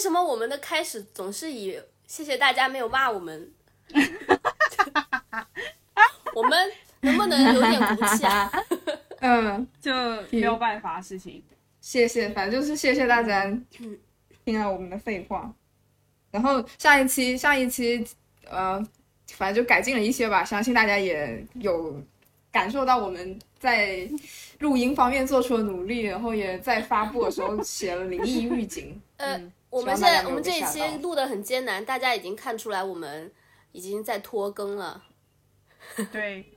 为什么我们的开始总是以谢谢大家没有骂我们？我们能不能有点骨气啊？嗯，就没有办法事情。谢谢，反正就是谢谢大家听了我们的废话。然后上一期上一期呃，反正就改进了一些吧，相信大家也有感受到我们在录音方面做出了努力，然后也在发布的时候写了灵异预警。呃嗯，我们现在我们这一期录的很艰难，大家已经看出来我们已经在拖更了。对，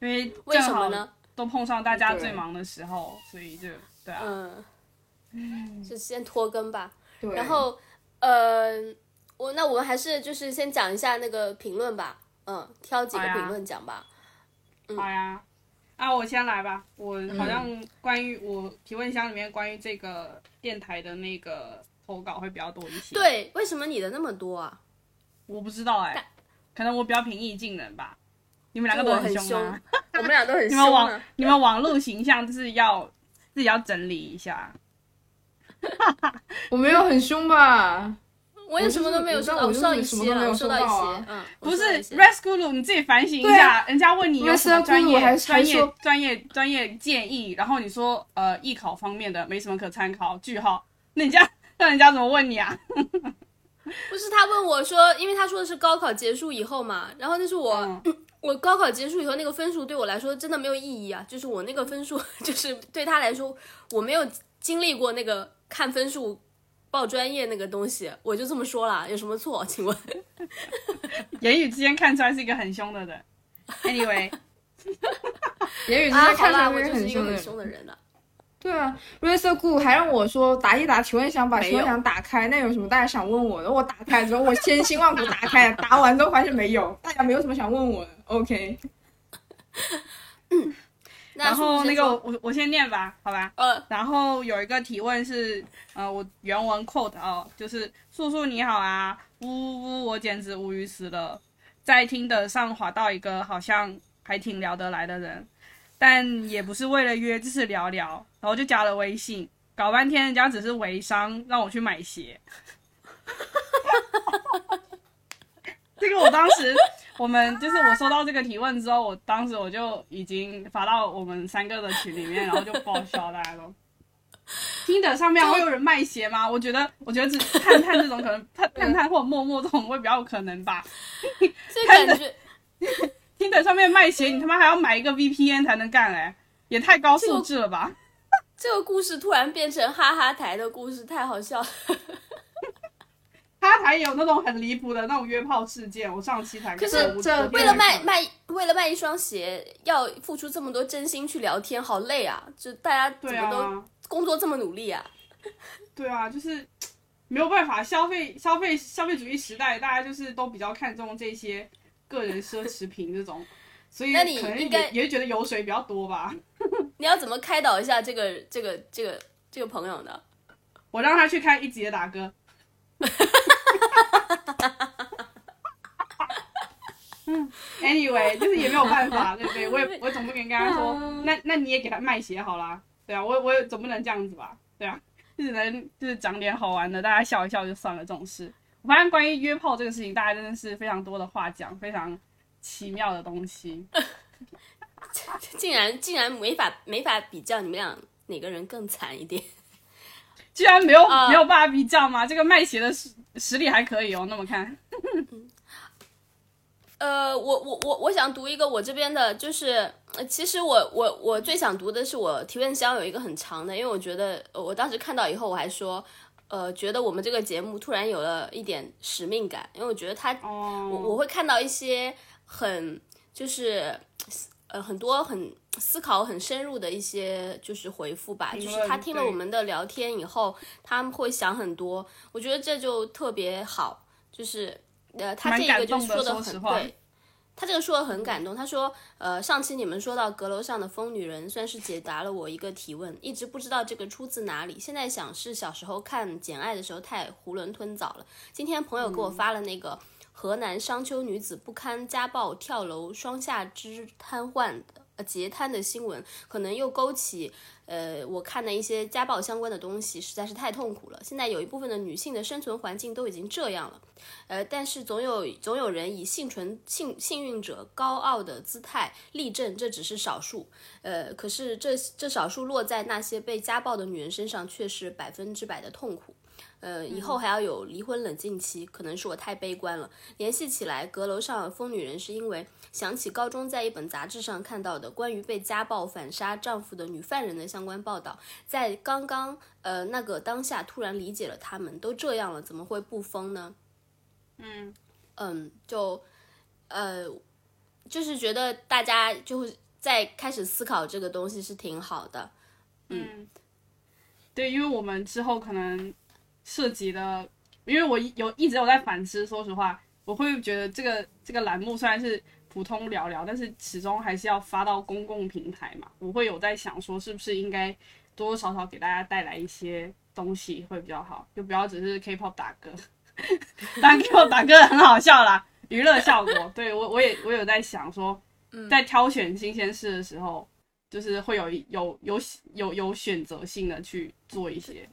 因为为什么呢？都碰上大家最忙的时候，所以就对啊。嗯，就先拖更吧。对，然后，呃，我那我们还是就是先讲一下那个评论吧。嗯，挑几个评论讲吧。好呀，啊，我先来吧。我好像嗯关于我提问箱里面关于这个电台的那个投稿会比较多一些。，对，为什么你的那么多啊？我不知道哎、可能我比较平易近人吧。你们两个就都凶很凶啊！，我们俩都很 凶你们网。你们网络形象就是要自己要整理一下。我没有很凶吧？我也什么都没有收到，我就是收到一些了，什么都没有我收到一些，嗯，不是收到一些 Rescue 你自己反省一下。啊人家问你有什么专业还专业专业专业建议，然后你说呃艺考方面的没什么可参考，句号。那人家 那人家怎么问你啊？不是他问我说，因为他说的是高考结束以后嘛，然后那是我、嗯 我高考结束以后那个分数对我来说真的没有意义啊，就是我那个分数就是对他来说我没有经历过那个看分数报专业那个东西，我就这么说了，有什么错？请问？言语之间看出来是一个很凶的人。Anyway，啊，言语之间，看出来我就是一个很很凶的人。凶的。对啊 r a c e r Good 还让我说答一答提问箱，把提问箱打开，那有什么大家想问我的？我打开之后，我千辛万苦打开，答完之后发现没有，大家没有什么想问我的。OK，那然后那个我我先念吧，好吧。呃，然后有一个提问是，呃，我原文 quote 哦，就是素素你好啊，呜呜呜，我简直无语死了，在听的上滑到一个好像还挺聊得来的人，但也不是为了约，就是聊聊，然后就加了微信，搞半天人家只是微商，让我去买鞋。这个我当时，我们就是我收到这个提问之后，我当时我就已经发到我们三个的群里面，然后就报销，大家都。听的上面会有人卖鞋吗？我觉得，我觉得只探探这种可能，探探探或者陌陌这种会比较有可能吧。这感觉 听的上面卖鞋，你他妈还要买一个 VPN 才能干哎、也太高素质了吧！这个故事突然变成哈哈台的故事，太好笑了。他还有那种很离谱的那种约炮事件，我上期才可是看我这我为了卖卖，为了卖一双鞋，要付出这么多真心去聊天，好累啊！就大家怎对么都啊，工作这么努力啊？对啊，就是没有办法，消费消费消费主义时代，大家就是都比较看重这些个人奢侈品这种，所以那你可能应该也觉得油水比较多吧。你要怎么开导一下这个这个这个这个朋友呢？我让他去看一集的打歌。嗯，anyway，就是也没有办法，对不对？我也我总不能跟他说，那那你也给他卖鞋好啦，对啊，我我也总不能这样子吧，对啊，就只能就是讲点好玩的，大家笑一笑就算了这种事。我发现关于约炮这个事情，大家真的是非常多的话讲，非常奇妙的东西。竟然竟然没法没法比较你们俩哪个人更惨一点？居然没有、啊没有办法比较吗？这个卖鞋的实实力还可以哦，那么看。呃，我我我我想读一个我这边的，就是呃其实我我我最想读的是我提问箱有一个很长的，因为我觉得呃我当时看到以后我还说，呃，觉得我们这个节目突然有了一点使命感，因为我觉得它哦，我我会看到一些很就是呃很多很思考很深入的一些就是回复吧，就是他听了我们的聊天以后，他们会想很多，我觉得这就特别好，就是呃他蛮这个就感动的说的很对。他这个说的很感动，他说，呃，上期你们说到阁楼上的疯女人，算是解答了我一个提问，一直不知道这个出自哪里。现在想是小时候看《简爱》的时候太囫囵吞枣了。今天朋友给我发了那个河南商丘女子不堪家暴跳楼双下肢瘫痪的呃截瘫的新闻，可能又勾起呃我看的一些家暴相关的东西，实在是太痛苦了。现在有一部分的女性的生存环境都已经这样了，呃，但是总有总有人以幸存幸幸运者高傲的姿态立正，这只是少数，呃，可是这这少数落在那些被家暴的女人身上，却是百分之百的痛苦。呃，以后还要有离婚冷静期，可能是我太悲观了。联系起来，阁楼上疯女人是因为想起高中在一本杂志上看到的关于被家暴反杀丈夫的女犯人的相关报道，在刚刚呃那个当下突然理解了他们都这样了，怎么会不疯呢？嗯嗯，就呃就是觉得大家就会在开始思考这个东西是挺好的。嗯，对，因为我们之后可能涉及的，因为我有一直有在反思，说实话，我会觉得这个这个栏目虽然是普通聊聊，但是始终还是要发到公共平台嘛。我会有在想说，是不是应该多多少少给大家带来一些东西会比较好，就不要只是 K-pop 打歌，当然 K-pop 打歌很好笑啦，娱乐效果。对我我也我有在想说，在挑选新鲜事的时候。就是会有有有有有选择性的去做一些，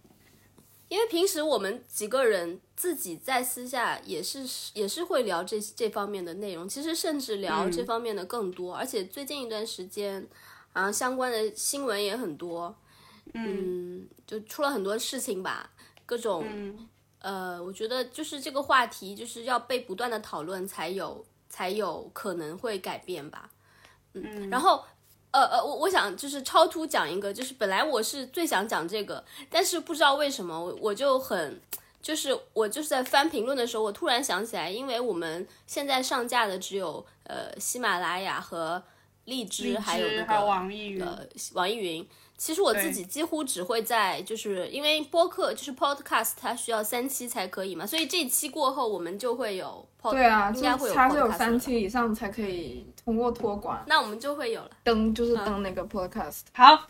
因为平时我们几个人自己在私下也是也是会聊这这方面的内容，其实甚至聊这方面的更多，而且最近一段时间，啊相关的新闻也很多，嗯，就出了很多事情吧，各种，呃，我觉得就是这个话题就是要被不断的讨论，才有才有可能会改变吧，嗯，然后。呃呃，我我想就是超突讲一个，就是本来我是最想讲这个，但是不知道为什么我我就很，就是我就是在翻评论的时候，我突然想起来，因为我们现在上架的只有呃喜马拉雅和荔枝，还有那个网易云，呃网易云。其实我自己几乎只会在，就是因为播客就是 podcast，它需要三期才可以嘛，所以这期过后我们就会有，对啊，应该会有，它是有三期以上才可以通过托管，那我们就会有了，登就是登那个 podcast，好，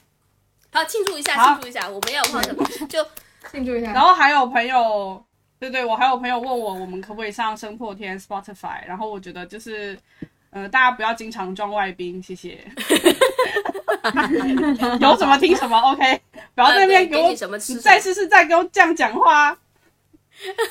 好庆祝一下，庆祝一下，我们要放什么就庆祝一下，然后还有朋友，对对，我还有朋友问我，我们可不可以上声破天 Spotify，然后我觉得就是。呃，大家不要经常装外宾，谢谢。有什么听什么，OK。不要在那边给我，你再试试再给我这样讲话。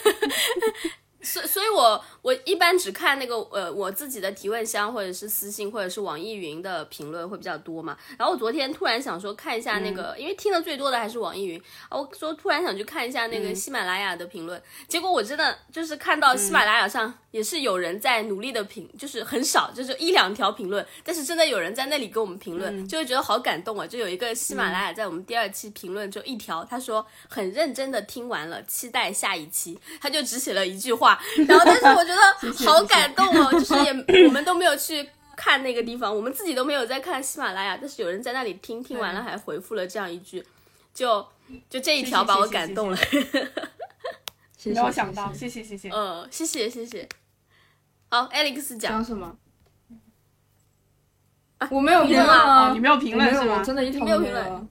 所所以，我我一般只看那个呃我自己的提问箱，或者是私信，或者是网易云的评论会比较多嘛。然后我昨天突然想说看一下那个，因为听的最多的还是网易云，我说突然想去看一下那个喜马拉雅的评论。结果我真的就是看到喜马拉雅上也是有人在努力的评，就是很少，就是一两条评论，但是真的有人在那里给我们评论，就会觉得好感动啊。就有一个喜马拉雅在我们第二期评论就一条，他说很认真的听完了，期待下一期，他就只写了一句话。然后，但是我觉得好感动哦，就是也 我们都没有去看那个地方，我们自己都没有在看喜马拉雅，但是有人在那里听听完了还回复了这样一句，就就这一条把我感动了，没有想到，谢谢谢谢，嗯，谢谢谢谢。好，Alex 讲讲什么？啊我没有评论啊，你没有评论是吗？真的，一条没有评论。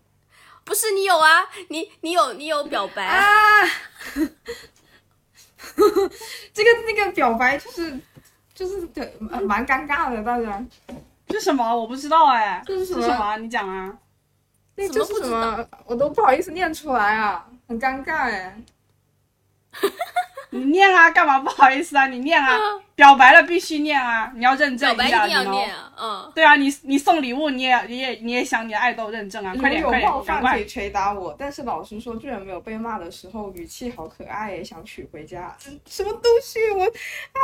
不是你有啊？你你有你有表白啊？这个那个表白就是就是蛮蛮尴尬的，大家。是什么？我不知道哎。这是什么？你讲啊。那这是什么？我都不好意思念出来啊，很尴尬哎。你念啊，干嘛不好意思啊？你念啊，表白了必须念啊，你要认证一下，你念啊，嗯，对啊，你你送礼物，你也你也你也想你的爱豆认证啊，快点快点，有冒犯可以捶打我，但是老实说，居然没有被骂的时候，语气好可爱，想娶回家，什么东西我啊？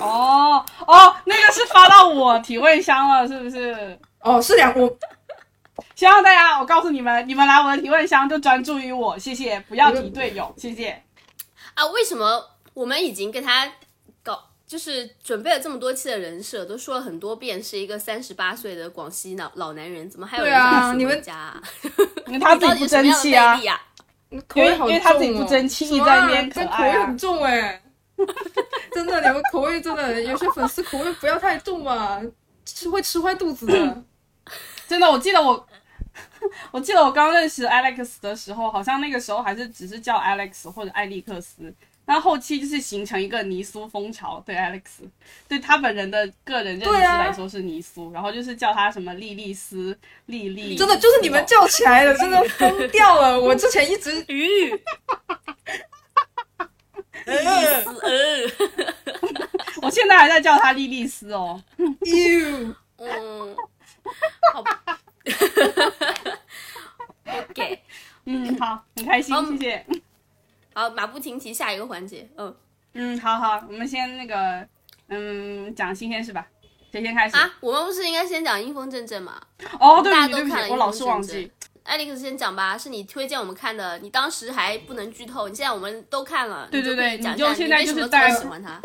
哦哦，那个是发到我提问箱了，是不是？哦，是两我，希望大家，我告诉你们，你们来我的提问箱就专注于我，谢谢，不要提队友，谢谢。啊，为什么我们已经跟他搞，就是准备了这么多期的人设，都说了很多遍，是一个三十八岁的广西老老男人，怎么还有人想你们 家？因为他自己不争气啊，口味好重，因为他自己不争气，在那边这口味很重哎，真的，你们口味真的有些粉丝口味不要太重嘛，吃会吃坏肚子的。真的，我记得我。我记得我刚认识 Alex 的时候，好像那个时候还是只是叫 Alex 或者艾利克斯，但后后期就是形成一个尼苏风潮，对 Alex，对他本人的个人认知来说是尼苏，然后就是叫他什么莉莉丝、莉莉，真的就是你们叫起来的，真的疯掉了。我之前一直鱼，呃，我现在还在叫他莉莉丝哦。you 嗯，好。吧，OK，嗯，好，很开心，嗯谢谢。好，马不停蹄，下一个环节，嗯嗯，好好，我们先那个，嗯，讲新鲜事吧。谁先开始？啊，我们不是应该先讲阴风阵阵吗？哦，对不起，大家都对不起，看了我老是忘记。。艾利克斯先讲吧，是你推荐我们看的，你当时还不能剧透，你现在我们都看了，对对对你就讲一下现在就是为什么这么在喜欢他。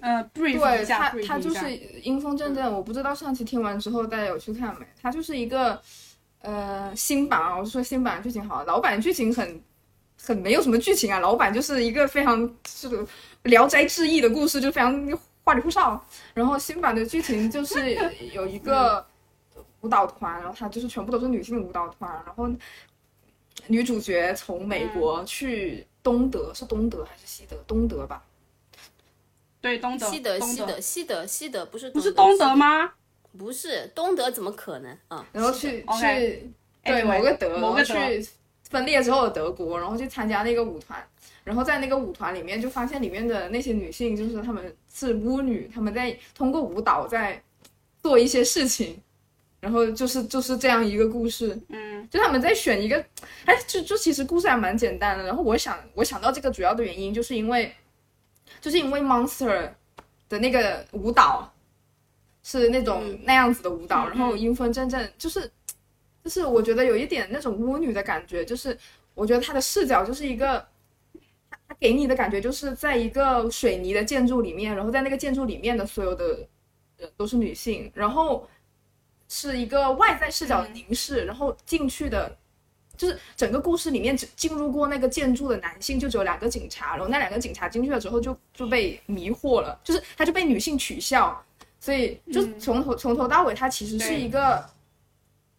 呃，brief 对一下他他就是阴风阵阵，我不知道上期听完之后大家有去看没？他就是一个呃新版啊，我是说新版剧情好，老版剧情很很没有什么剧情啊，老版就是一个非常这个《聊斋志异》的故事，就非常花里胡哨。然后新版的剧情就是有一个舞蹈团，然后它就是全部都是女性舞蹈团，然后女主角从美国去东德，是东德还是西德？东德吧。对东德，西德，西德，西德，西德，不是不是东德吗？不是东德，怎么可能啊？然后去去对某个德，某个去分裂之后的德国，然后去参加那个舞团，然后在那个舞团里面就发现里面的那些女性就是她们是巫女，她们在通过舞蹈在做一些事情，然后就是就是这样一个故事，嗯，就他们在选一个，哎，就就其实故事还蛮简单的。然后我想我想到这个主要的原因，就是因为就是因为 Monster 的那个舞蹈是那种嗯那样子的舞蹈，嗯然后阴风阵阵就是就是我觉得有一点那种巫女的感觉，就是我觉得她的视角就是一个。她给你的感觉就是在一个水泥的建筑里面，然后在那个建筑里面的所有的人都是女性，然后是一个外在视角的凝视，然后进去的，就是整个故事里面只进入过那个建筑的男性就只有两个警察，然后那两个警察进去了之后就就被迷惑了，就是他就被女性取笑，所以就嗯从头、从头到尾，它其实是一个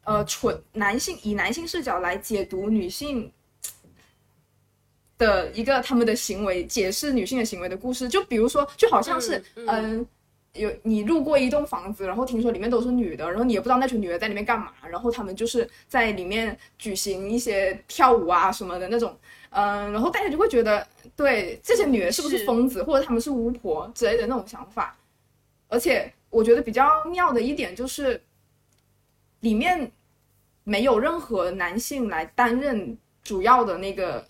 呃纯男性以男性视角来解读女性。的一个他们的行为，解释女性的行为的故事，就比如说，就好像是嗯有你路过一栋房子，然后听说里面都是女的，然后你也不知道那群女的在里面干嘛，然后他们就是在里面举行一些跳舞啊什么的那种，嗯，然后大家就会觉得，对这些女的是不是是疯子，或者她们是巫婆之类的那种想法。而且我觉得比较妙的一点就是，里面没有任何男性来担任主要的那个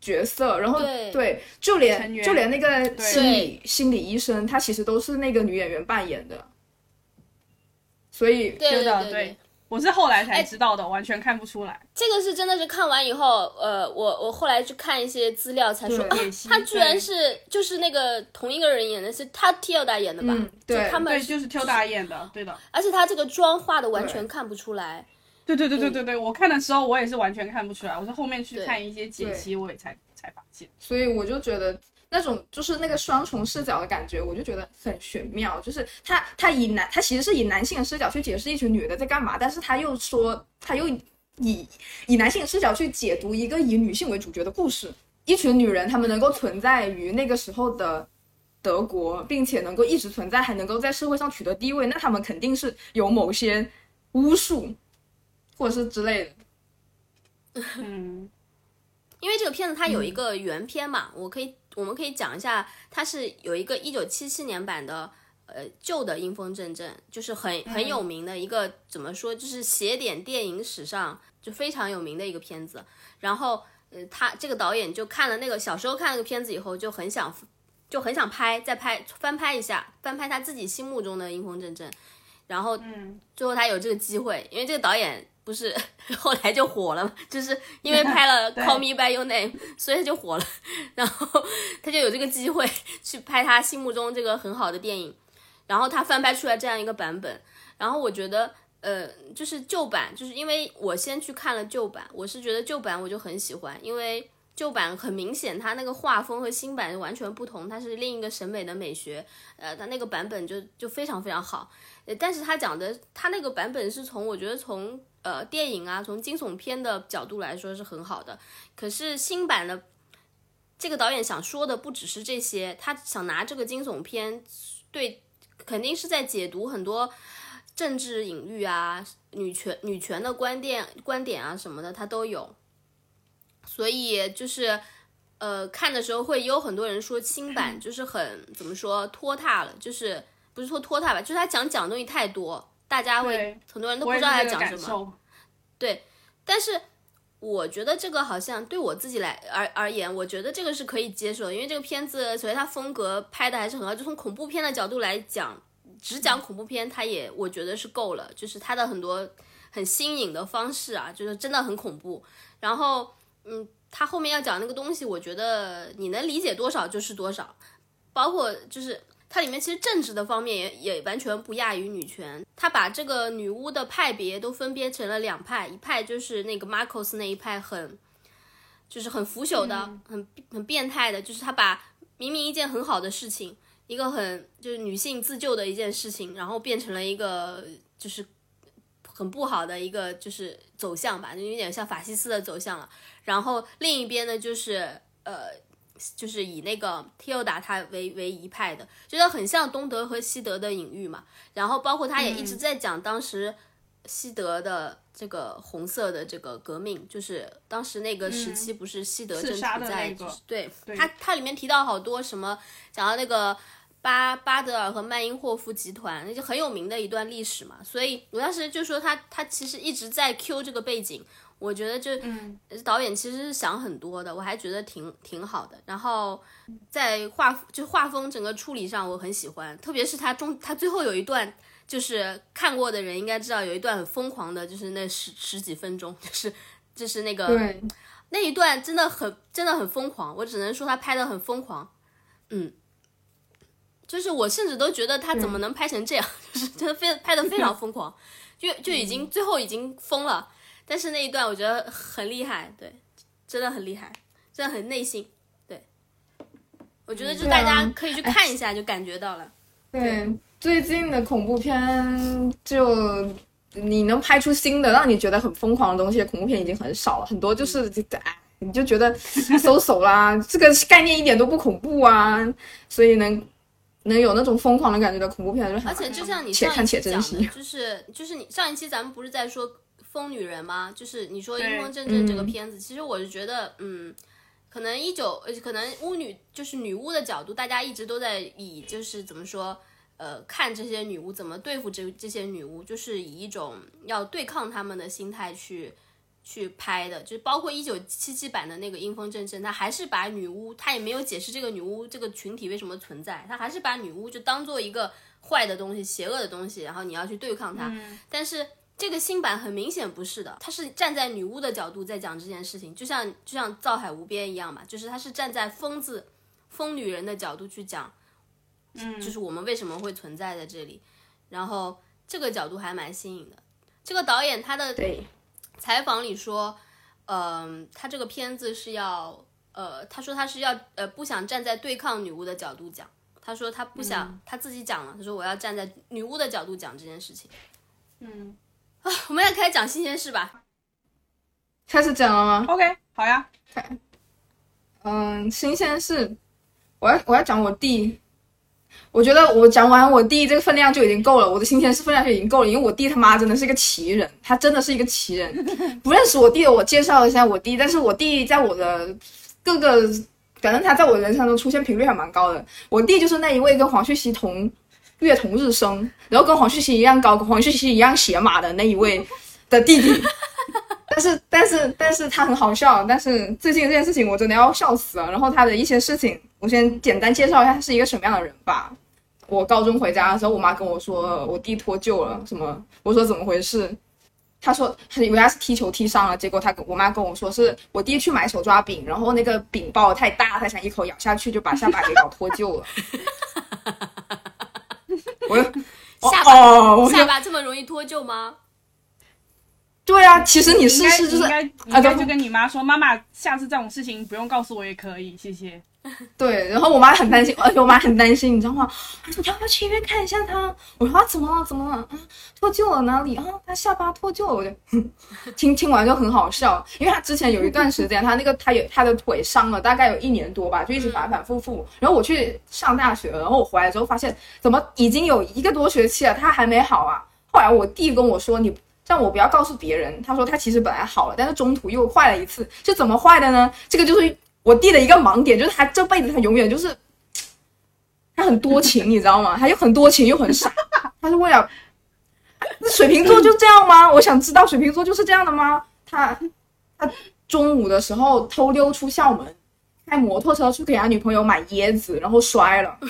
角色，然后对就连就连那个心理心理医生，他其实都是那个女演员扮演的，所以对的对对我是后来才哎知道的，完全看不出来。这个是真的是看完以后，呃，我我后来去看一些资料才说，啊，他居然是就是那个同一个人演的，是他 Tilda 演的吧？嗯对就他们对，就是邱大演的，对的。而且他这个妆化的完全看不出来。对对对对对对，我看的时候我也是完全看不出来，我是后面去看一些解析，我也才才发现。所以我就觉得那种就是那个双重视角的感觉，我就觉得很玄妙。就是他他以男他其实是以男性的视角去解释一群女的在干嘛，但是他又说他又以以男性的视角去解读一个以女性为主角的故事。一群女人，她们能够存在于那个时候的德国，并且能够一直存在，还能够在社会上取得地位，那她们肯定是有某些巫术，或者是之类的。嗯，因为这个片子它有一个原片嘛，我可以我们可以讲一下，它是有一个一九七七年版的。呃，旧的《阴风阵阵》就是很很有名的一个，怎么说，就是写点电影史上就非常有名的一个片子。然后，呃，他这个导演就看了那个小时候看那个片子以后，就很想就很想拍，再拍翻拍一下，翻拍他自己心目中的《阴风阵阵》。然后，嗯，最后他有这个机会，因为这个导演不是后来就火了嘛，就是因为拍了 《Call Me by Your Name》，所以他就火了，然后他就有这个机会去拍他心目中这个很好的电影，然后他翻拍出来这样一个版本，然后我觉得。呃，就是旧版，就是因为我先去看了旧版，我是觉得旧版我就很喜欢，因为旧版很明显，它那个画风和新版完全不同，它是另一个审美的美学，呃，它那个版本就就非常非常好，呃，但是他讲的他那个版本是从我觉得从呃电影啊，从惊悚片的角度来说是很好的，可是新版的这个导演想说的不只是这些，他想拿这个惊悚片，对，肯定是在解读很多政治隐喻啊、女权女权的观点观点啊什么的，他都有。所以就是，呃，看的时候会有很多人说新版就是很怎么说拖沓了，就是不是说拖沓吧，就是他讲讲的东西太多，大家会很多人都不知道他讲什么。对。但是我觉得这个好像对我自己来而而言，我觉得这个是可以接受的，因为这个片子首先它风格拍的还是很好，就从恐怖片的角度来讲，只讲恐怖片，它也我觉得是够了，就是它的很多很新颖的方式啊，就是真的很恐怖。然后，嗯，它后面要讲那个东西，我觉得你能理解多少就是多少，包括就是。它里面其实政治的方面也也完全不亚于女权，它把这个女巫的派别都分别成了两派，一派就是那个 Marcos 那一派很，就是很腐朽的、很很变态的，就是他把明明一件很好的事情，一个很就是女性自救的一件事情，然后变成了一个就是很不好的一个就是走向吧，就有点像法西斯的走向了。然后另一边呢，就是呃。就是以那个 Tilda 他为为一派的，就是很像东德和西德的隐喻嘛。然后包括他也一直在讲当时西德的这个红色的这个革命，就是当时那个时期不是西德正处在、对他他里面提到好多什么，讲到那个巴巴德尔和曼因霍夫集团，那就很有名的一段历史嘛。所以我当时就说他他其实一直在 Q 这个背景。我觉得就导演其实是想很多的，我还觉得挺挺好的。然后在画就画风整个处理上我很喜欢，特别是他中他最后有一段，就是看过的人应该知道有一段很疯狂的，就是那十十几分钟，就是就是那个对，那一段真的很真的很疯狂，我只能说他拍的很疯狂，嗯，就是我甚至都觉得他怎么能拍成这样，就是真的非拍的非常疯狂，就就已经最后已经疯了。但是那一段我觉得很厉害，对，真的很厉害，真的很内心，对，我觉得就大家啊可以去看一下，就感觉到了。对，最近的恐怖片就你能拍出新的让你觉得很疯狂的东西，恐怖片已经很少了，很多就是哎，你就觉得搜手啦，这个概念一点都不恐怖啊，所以能能有那种疯狂的感觉的恐怖片，就很而且就像你且看上一期讲且珍惜的，就是就是你上一期咱们不是在说疯女人吗？就是你说《阴风阵阵》这个嗯片子，其实我是觉得，嗯，可能一九呃，可能巫女就是女巫的角度，大家一直都在以就是怎么说。呃，看这些女巫怎么对付这这些女巫，就是以一种要对抗他们的心态去去拍的，就是包括一九七七版的那个《阴风阵阵》，他还是把女巫，他也没有解释这个女巫这个群体为什么存在，他还是把女巫就当做一个坏的东西、邪恶的东西，然后你要去对抗它。但是这个新版很明显不是的，他是站在女巫的角度在讲这件事情，就像就像《造海无边》一样嘛，就是他是站在疯子、疯女人的角度去讲，嗯，就是我们为什么会存在在这里，然后这个角度还蛮新颖的。这个导演他的对采访里说，嗯、他这个片子是要，呃，他说他是要，呃，不想站在对抗女巫的角度讲。他说他不想，他自己讲了，他说我要站在女巫的角度讲这件事情。嗯啊我们要开始讲新鲜事吧。开始讲了吗？，OK，好呀。嗯，新鲜事，我要我要讲我弟。我觉得我讲完我弟这个分量就已经够了，我的新鲜事分量就已经够了，因为我弟他妈真的是一个奇人，他真的是一个奇人。不认识我弟的，我介绍一下我弟，但是我弟在我的各个，反正他在我人生中出现频率还蛮高的。我弟就是那一位跟黄旭熙同月同日生，然后跟黄旭熙一样高，跟黄旭熙一样写码的那一位的弟弟。但是但是但是他很好笑，但是最近这件事情我真的要笑死了。然后他的一些事情，我先简单介绍一下他是一个什么样的人吧。我高中回家的时候，我妈跟我说我弟脱臼了，什么？我说怎么回事？她说她以为他是踢球踢伤了，结果他跟我妈跟我说是我弟去买手抓饼，然后那个饼包的太大，他想一口咬下去就把下巴给咬脱臼了。我就下巴、哦，下巴这么容易脱臼吗？对啊，其实你试应该试就是应该你啊对应该就跟你妈说，妈妈，下次这种事情不用告诉我也可以，谢谢。对，然后我妈很担心，而且我妈很担心，你知道吗？她说要不要去医院看一下他？我说啊怎么了？怎么了？啊脱臼了哪里啊？他下巴脱臼了，我就哼听听完就很好笑，因为他之前有一段时间，他那个他有他的腿伤了，大概有一年多吧，就一直反反复复。然后我去上大学了，然后我回来之后发现，怎么已经有一个多学期了，他还没好啊？后来我弟跟我说，你让我不要告诉别人，他说他其实本来好了，但是中途又坏了一次，是怎么坏的呢？这个就是我弟的一个盲点，就是他这辈子他永远就是他很多情，你知道吗？他又很多情又很傻，他是为了那 水瓶座就这样吗？我想知道水瓶座就是这样的吗？他他中午的时候偷溜出校门，开摩托车去给他女朋友买椰子，然后摔了。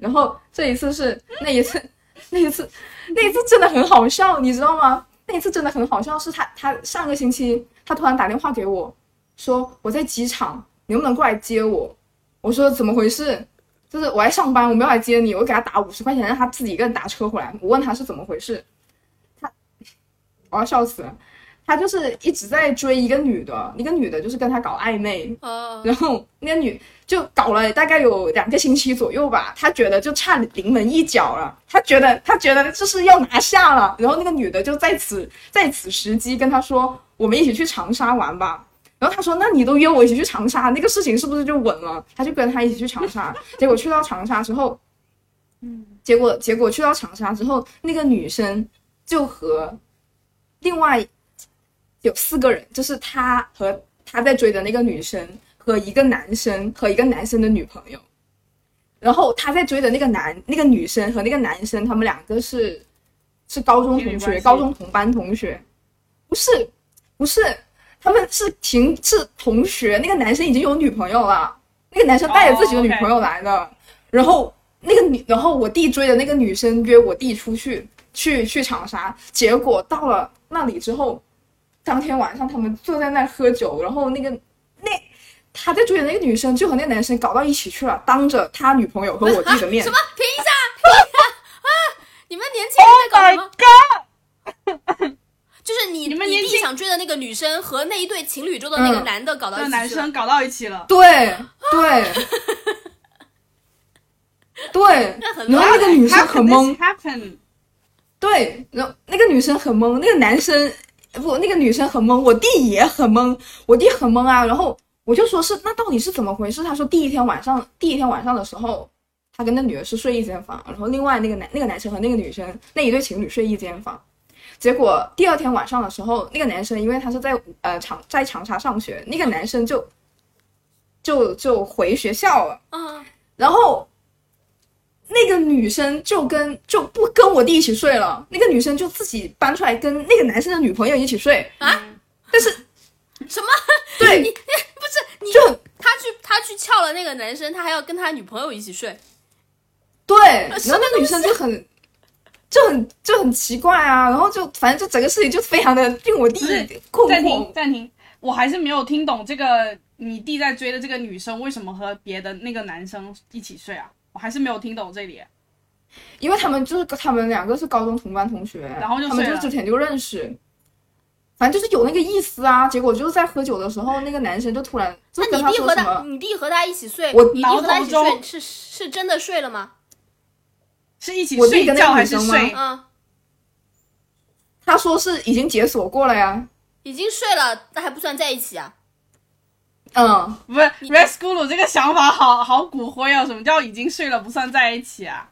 然后这一次是那一次，那一次，那一次真的很好笑，你知道吗？那一次真的很好笑，是他他上个星期他突然打电话给我，说我在机场，你能不能过来接我？我说怎么回事？就是我在上班，我没有来接你，我给他打五十块钱，让他自己一个人打车回来。我问他是怎么回事，他我要笑死了。他就是一直在追一个女的，一个女的就是跟他搞暧昧，呃，然后那个女就搞了大概有两个星期左右吧，他觉得就差临门一脚了，他觉得他觉得就是要拿下了，然后那个女的就在此 在此时机跟他说，我们一起去长沙玩吧。然后他说：“那你都约我一起去长沙，那个事情是不是就稳了？”他就跟他一起去长沙。结果去到长沙之后，嗯，结果结果去到长沙之后，那个女生就和另外有四个人，就是他和他在追的那个女生和一个男生和一个男生的女朋友。然后他在追的那个男那个女生和那个男生，他们两个是是高中同学，高中同班同学，不是不是。他们是停是同学，那个男生已经有女朋友了，那个男生带着自己的女朋友来的，然后那个女，然后我弟追的那个女生约我弟出去去去长沙，结果到了那里之后，当天晚上他们坐在那喝酒，然后那个那他在追的那个女生就和那个男生搞到一起去了，当着他女朋友和我弟的面 什，么？停一下，停一下啊！你们年轻人在搞什么 God！就是你你们年轻弟想追的那个女生和那一对情侣中的那个嗯男的搞到一起男生搞到一起了，对对对，然后那个女生很懵，对，然后那个女生很懵，那个男生不，那个女生很懵，我弟也很懵，我弟很懵啊。然后我就说是那到底是怎么回事？他说第一天晚上，第一天晚上的时候，他跟那女的是睡一间房，然后另外那个男那个男生和那个女生那一对情侣睡一间房。结果第二天晚上的时候，那个男生因为他是在呃长在长沙上学，那个男生就就就回学校了。啊，然后那个女生就跟就不跟我弟一起睡了，那个女生就自己搬出来跟那个男生的女朋友一起睡啊。但是 什么？对，你 不是你就他去他去撬了那个男生，他还要跟他女朋友一起睡，对，然后那女生就很就很就很奇怪啊，然后就反正就整个事情就非常的令我弟困惑 暂停。暂停，我还是没有听懂这个你弟在追的这个女生为什么和别的那个男生一起睡啊？我还是没有听懂这里。因为他们就是他们两个是高中同班同学，然后就他们就之前就认识，反正就是有那个意思啊。结果就是在喝酒的时候，那个男生就突然就跟那你弟和他说什么他，你弟和他一起睡，我你弟和他一起睡是是真的睡了吗？是一起睡觉还是睡？嗯，他说是已经解锁过了呀。已经睡了，那还不算在一起啊？嗯，不是 Red School 这个想法好好骨灰啊！什么叫已经睡了不算在一起啊？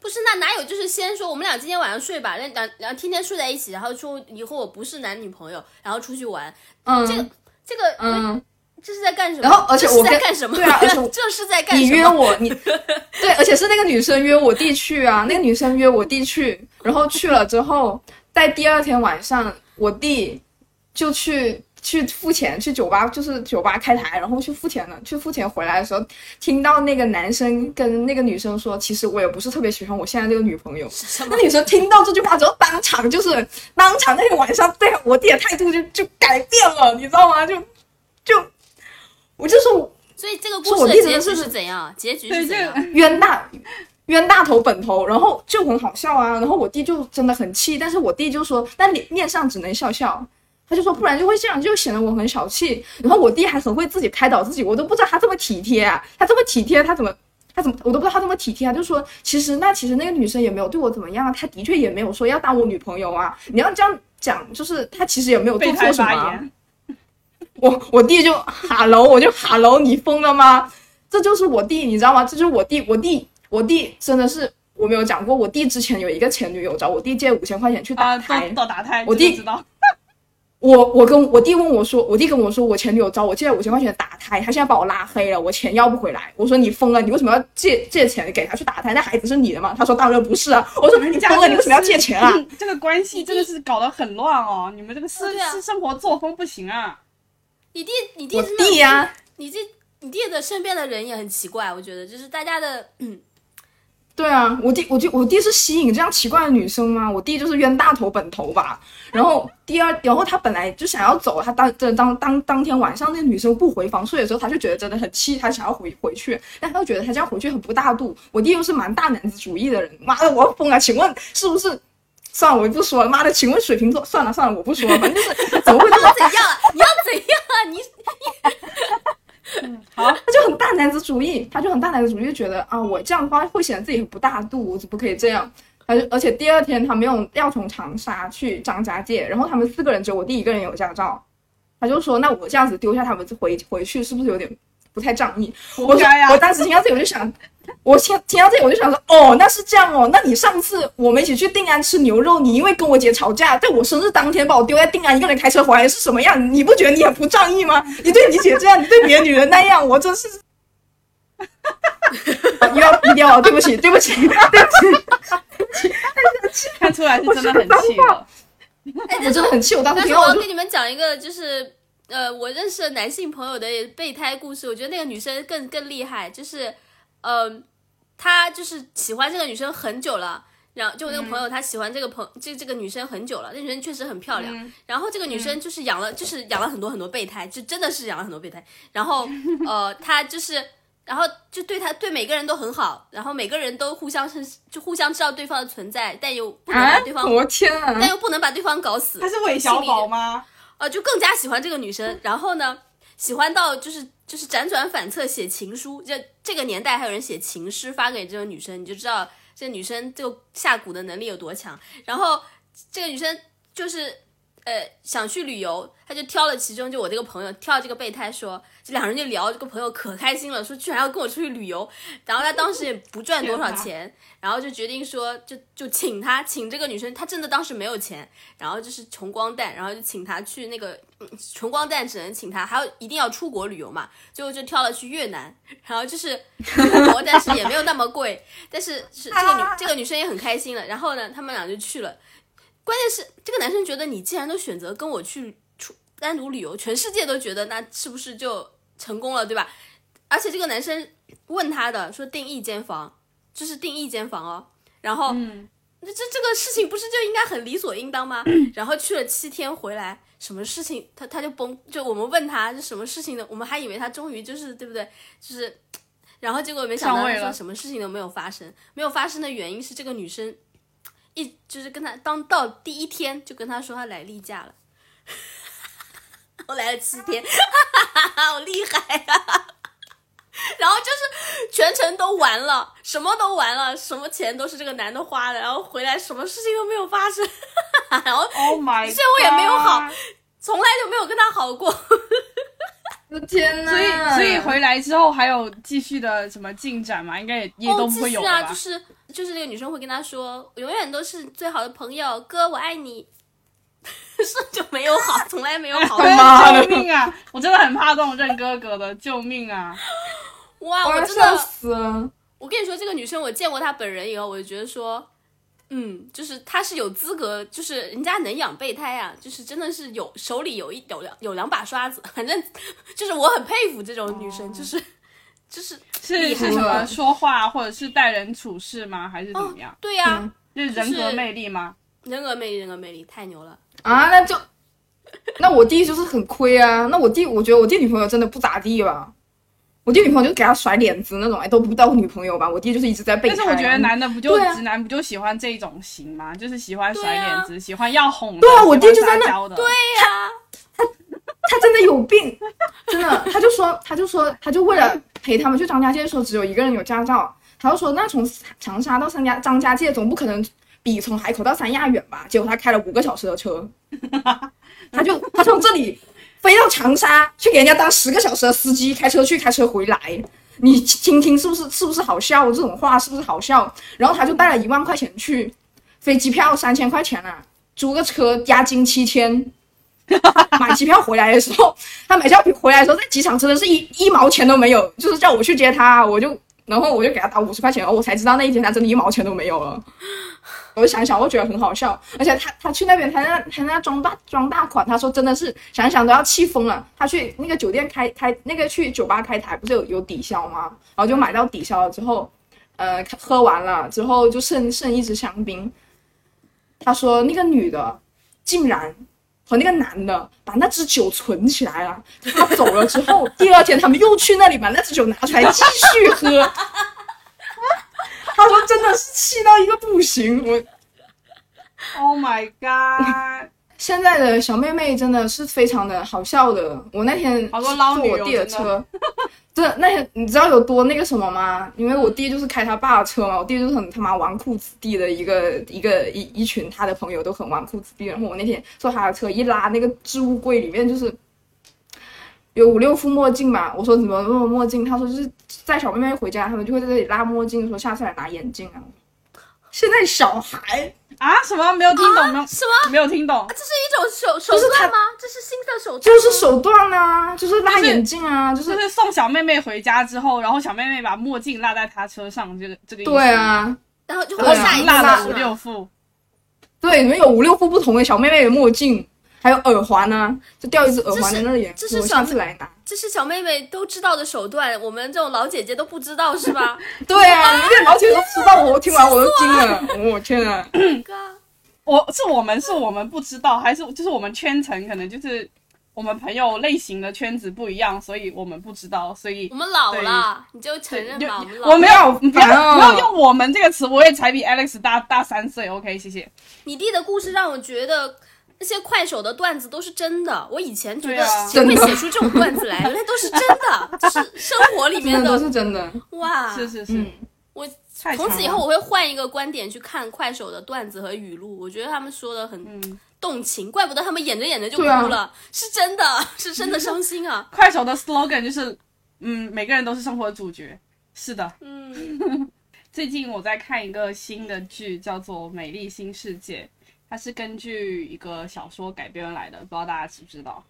不是，那哪有就是先说我们俩今天晚上睡吧，然后然然后天天睡在一起，然后说以后我不是男女朋友，然后出去玩，嗯，这个这个嗯，这是在干什么？然后而且这是我在干什么？对啊而且 这是在干什么？你约我，你 对，而且是那个女生约我弟去啊，那个女生约我弟去，然后去了之后，在第二天晚上，我弟就去去付钱，去酒吧，就是酒吧开台，然后去付钱了。去付钱回来的时候，听到那个男生跟那个女生说，其实我也不是特别喜欢我现在这个女朋友。那？女生听到这句话之后，当场就是当场那个晚上对我弟的态度就就改变了，你知道吗？就就我就说所以这个是我故事的结局弟真的是是怎样？结局是怎样？个冤大冤大头本头，然后就很好笑啊。然后我弟就真的很气，但是我弟就说，但脸面上只能笑笑。他就说，不然就会这样，就显得我很小气。然后我弟还很会自己开导自己，我都不知道他这么体贴啊，他这么体贴，他怎么他怎么我都不知道他这么体贴啊。就说其实那其实那个女生也没有对我怎么样啊，她的确也没有说要当我女朋友啊。你要这样讲，就是她其实也没有做错什么啊。我我弟就哈喽，我就哈喽，你疯了吗？这就是我弟，你知道吗？这就是我弟，我弟，我弟真的是我没有讲过，我弟之前有一个前女友找我弟借五千块钱去打胎，我弟知道，我我跟我弟问我说，我弟跟我说，我前女友找我借了五千块钱打胎，他现在把我拉黑了，我钱要不回来。我说你疯了，你为什么要借借钱给他去打胎？那孩子是你的吗？他说当然不是啊。我说你疯了，你为什么要借钱啊？嗯这个关系真的是搞得很乱哦，你们这个私私生活作风不行啊。你弟你弟我是弟呀、你弟你弟的身边的人也很奇怪，我觉得就是大家的嗯对啊，我弟我弟我弟是吸引这样奇怪的女生吗？我弟就是冤大头本头吧。然后第二，然后他本来就想要走，他当这当当当天晚上那女生不回房睡的时候，他就觉得真的很气，他想要回回去，但他又觉得他这样回去很不大度。我弟又是蛮大男子主义的人，妈的，我要疯了！请问是不是？算了，我不说了。妈的，请问水瓶座？算了算了，我不说了。反正就是怎么会这么 怎样啊？你要怎样啊？你 好，他就很大男子主义，他就很大男子主义，就觉得啊，我这样的话会显得自己很不大度，我怎么可以这样？他就而且第二天他没有要从长沙去张家界，然后他们四个人只有我弟一个人有驾照，他就说那我这样子丢下他们回回去是不是有点不太仗义？我就活该啊我！当时听到这里我就想，我听听到这里我就想说，哦，那是这样哦，那你上次我们一起去定安吃牛肉，你因为跟我姐吵架，在我生日当天把我丢在定安一个人开车回来是什么样？你不觉得你很不仗义吗？你对你姐这样，你对别的女人那样，我真是。又要低调了，对不起，对不起，对不起，看出来是真的很气了。哎，我真的很气，我当时我要跟你们讲一个，就是呃，我认识的男性朋友的备胎故事。我觉得那个女生更更厉害，就是呃，他就是喜欢这个女生很久了。然后就我那个朋友，他喜欢这个朋这这个女生很久了，那女生确实很漂亮。嗯然后这个女生就是养了，就是养了很多很多备胎，就真的是养了很多备胎。然后呃，她就是，然后就对她对每个人都很好，然后每个人都互相是就互相知道对方的存在，但又不能啊把对，方，我天啊但！又不能把对方搞死。他是韦小宝吗？呃，就更加喜欢这个女生，然后呢，喜欢到就是就是辗转反侧写情书，就这个年代还有人写情诗发给这个女生，你就知道这个女生这个下蛊的能力有多强。然后这个女生就是呃想去旅游，她就挑了其中就我这个朋友挑了这个备胎说，这两人就聊，这个朋友可开心了，说居然要跟我出去旅游，然后他当时也不赚多少钱，然后就决定说就就请她请这个女生，她真的当时没有钱，然后就是穷光蛋，然后就请她去那个嗯穷光蛋只能请她，还有一定要出国旅游嘛，最后就挑了去越南，然后就是出国，但是也没有那么贵，但是是这个女这个女生也很开心了，然后呢，他们俩就去了，关键是这个男生觉得你既然都选择跟我去出单独旅游，全世界都觉得那是不是就成功了，对吧？而且这个男生问他的说订一间房，就是订一间房哦，然后。这这个事情不是就应该很理所应当吗？然后去了七天回来，什么事情他他就崩，就我们问他是什么事情呢？我们还以为他终于就是对不对？就是，然后结果没想到他说什么事情都没有发生，没有发生的原因是这个女生一就是跟他当到第一天就跟他说她来例假了，我来了七天，哈哈哈好厉害呀、然后就是全程都完了，什么都完了，什么钱都是这个男的花的，然后回来什么事情都没有发生，然后 Oh my，最后也没有好从来就没有跟他好过。我的天呐！所以所以回来之后还有继续的什么进展吗？应该也也都哦，不继续啊，会有了吧？就是就是那个女生会跟他说，永远都是最好的朋友，哥我爱你，是就没有好，从来没有好过。救命啊！我真的很怕这种认哥哥的，救命啊！哇，我真的，笑死了。我跟你说，这个女生我见过她本人以后，我就觉得说。嗯，就是她是有资格，就是人家能养备胎啊，就是真的是有手里有一有两有两把刷子，反正就是我很佩服这种女生，就是就是是厉害是什么说话或者是待人处事吗？还是怎么样？对呀、嗯是人格魅力吗？人格魅力，人格魅力太牛了。啊，那就 那我弟就是很亏啊。那我弟，我觉得我弟女朋友真的不咋地吧。我弟女朋友就给他甩脸子那种，哎，都不到女朋友吧？我弟就是一直在备胎。但是我觉得男的不就啊直男不就喜欢这种型吗？就是喜欢甩脸子，喜欢要哄，对啊我弟就在那。对呀、他他真的有病，真的，他就说，他就说，他就为了陪他们去张家界的时候，只有一个人有驾照，他就说，那从长沙到三家张家界总不可能比从海口到三亚远吧？结果他开了五个小时的车，他就他从这里飞到长沙去给人家当十个小时的司机，开车去开车回来。你听听是不是是不是好笑？这种话是不是好笑？然后他就带了一万块钱去，飞机票三千块钱啊，租个车押金七千，买机票回来的时候，他买机票回来的时候，在机场真的是一一毛钱都没有，就是叫我去接他，我就然后我就给他打五十块钱，我才知道那一天他真的一毛钱都没有了。我就想想，我觉得很好笑，而且他他去那边，他那他那装大装大款，他说真的是想想都要气疯了。他去那个酒店开开那个去酒吧开台，不是有有抵消吗？然后就买到抵消了之后，呃，喝完了之后就剩剩一支香槟。他说那个女的竟然和那个男的把那只酒存起来了。他走了之后，第二天他们又去那里把 那只酒拿出来继续喝。他说真的是气到一个不行。我 Oh my god！现在的小妹妹真的是非常的好笑的。我那天坐我弟的车，真的那天你知道有多那个什么吗？因为我弟就是开他爸的车嘛，我弟就是很他妈纨绔子弟的一个一个一一群他的朋友都很纨绔子弟。然后我那天坐他的车一拉那个置物柜里面就是有五六副墨镜吧，我说怎么那么墨镜？他说就是带小妹妹回家，他们就会在这里拉墨镜，说下次来拿眼镜啊。现在小孩啊，什么没有听懂？没有什么？没有听懂？这是一种手手段吗？这是新的手段？就是手段啊，就是拉眼镜啊，就是就是送小妹妹回家之后，然后小妹妹把墨镜落在她车上，这个这个意思。对，啊，然后就会下一次落了五六副。对，里面有五六副不同的小妹妹的墨镜，还有耳环呢、就掉一只耳环在那里。我这是小下次来拿。这是小妹妹都知道的手段，我们这种老姐姐都不知道是吧？对啊，你连老姐姐都知道，我听完我都惊了，我天啊！哥，我是我们是我们不知道，还是就是我们圈层可能就是我们朋友类型的圈子不一样，所以我们不知道，所以我们老了，你就承认吧，我没有你不要不要用我们这个词，我也才比 Alex 大大三岁，OK，谢谢。你弟的故事让我觉得那些快手的段子都是真的。我以前觉得谁会写出这种段子来，原来都是真的，就是生活里面真的都是真的。哇！是是是，嗯，我从此以后我会换一个观点去看快手的段子和语录，我觉得他们说的很嗯，动情，怪不得他们演着演着就哭了，是真的，是真的伤心啊。快手的 slogan 就是，嗯，每个人都是生活的主角。是的，嗯，最近我在看一个新的剧，叫做《美丽新世界》，它是根据一个小说改编而来的，不知道大家知不知道？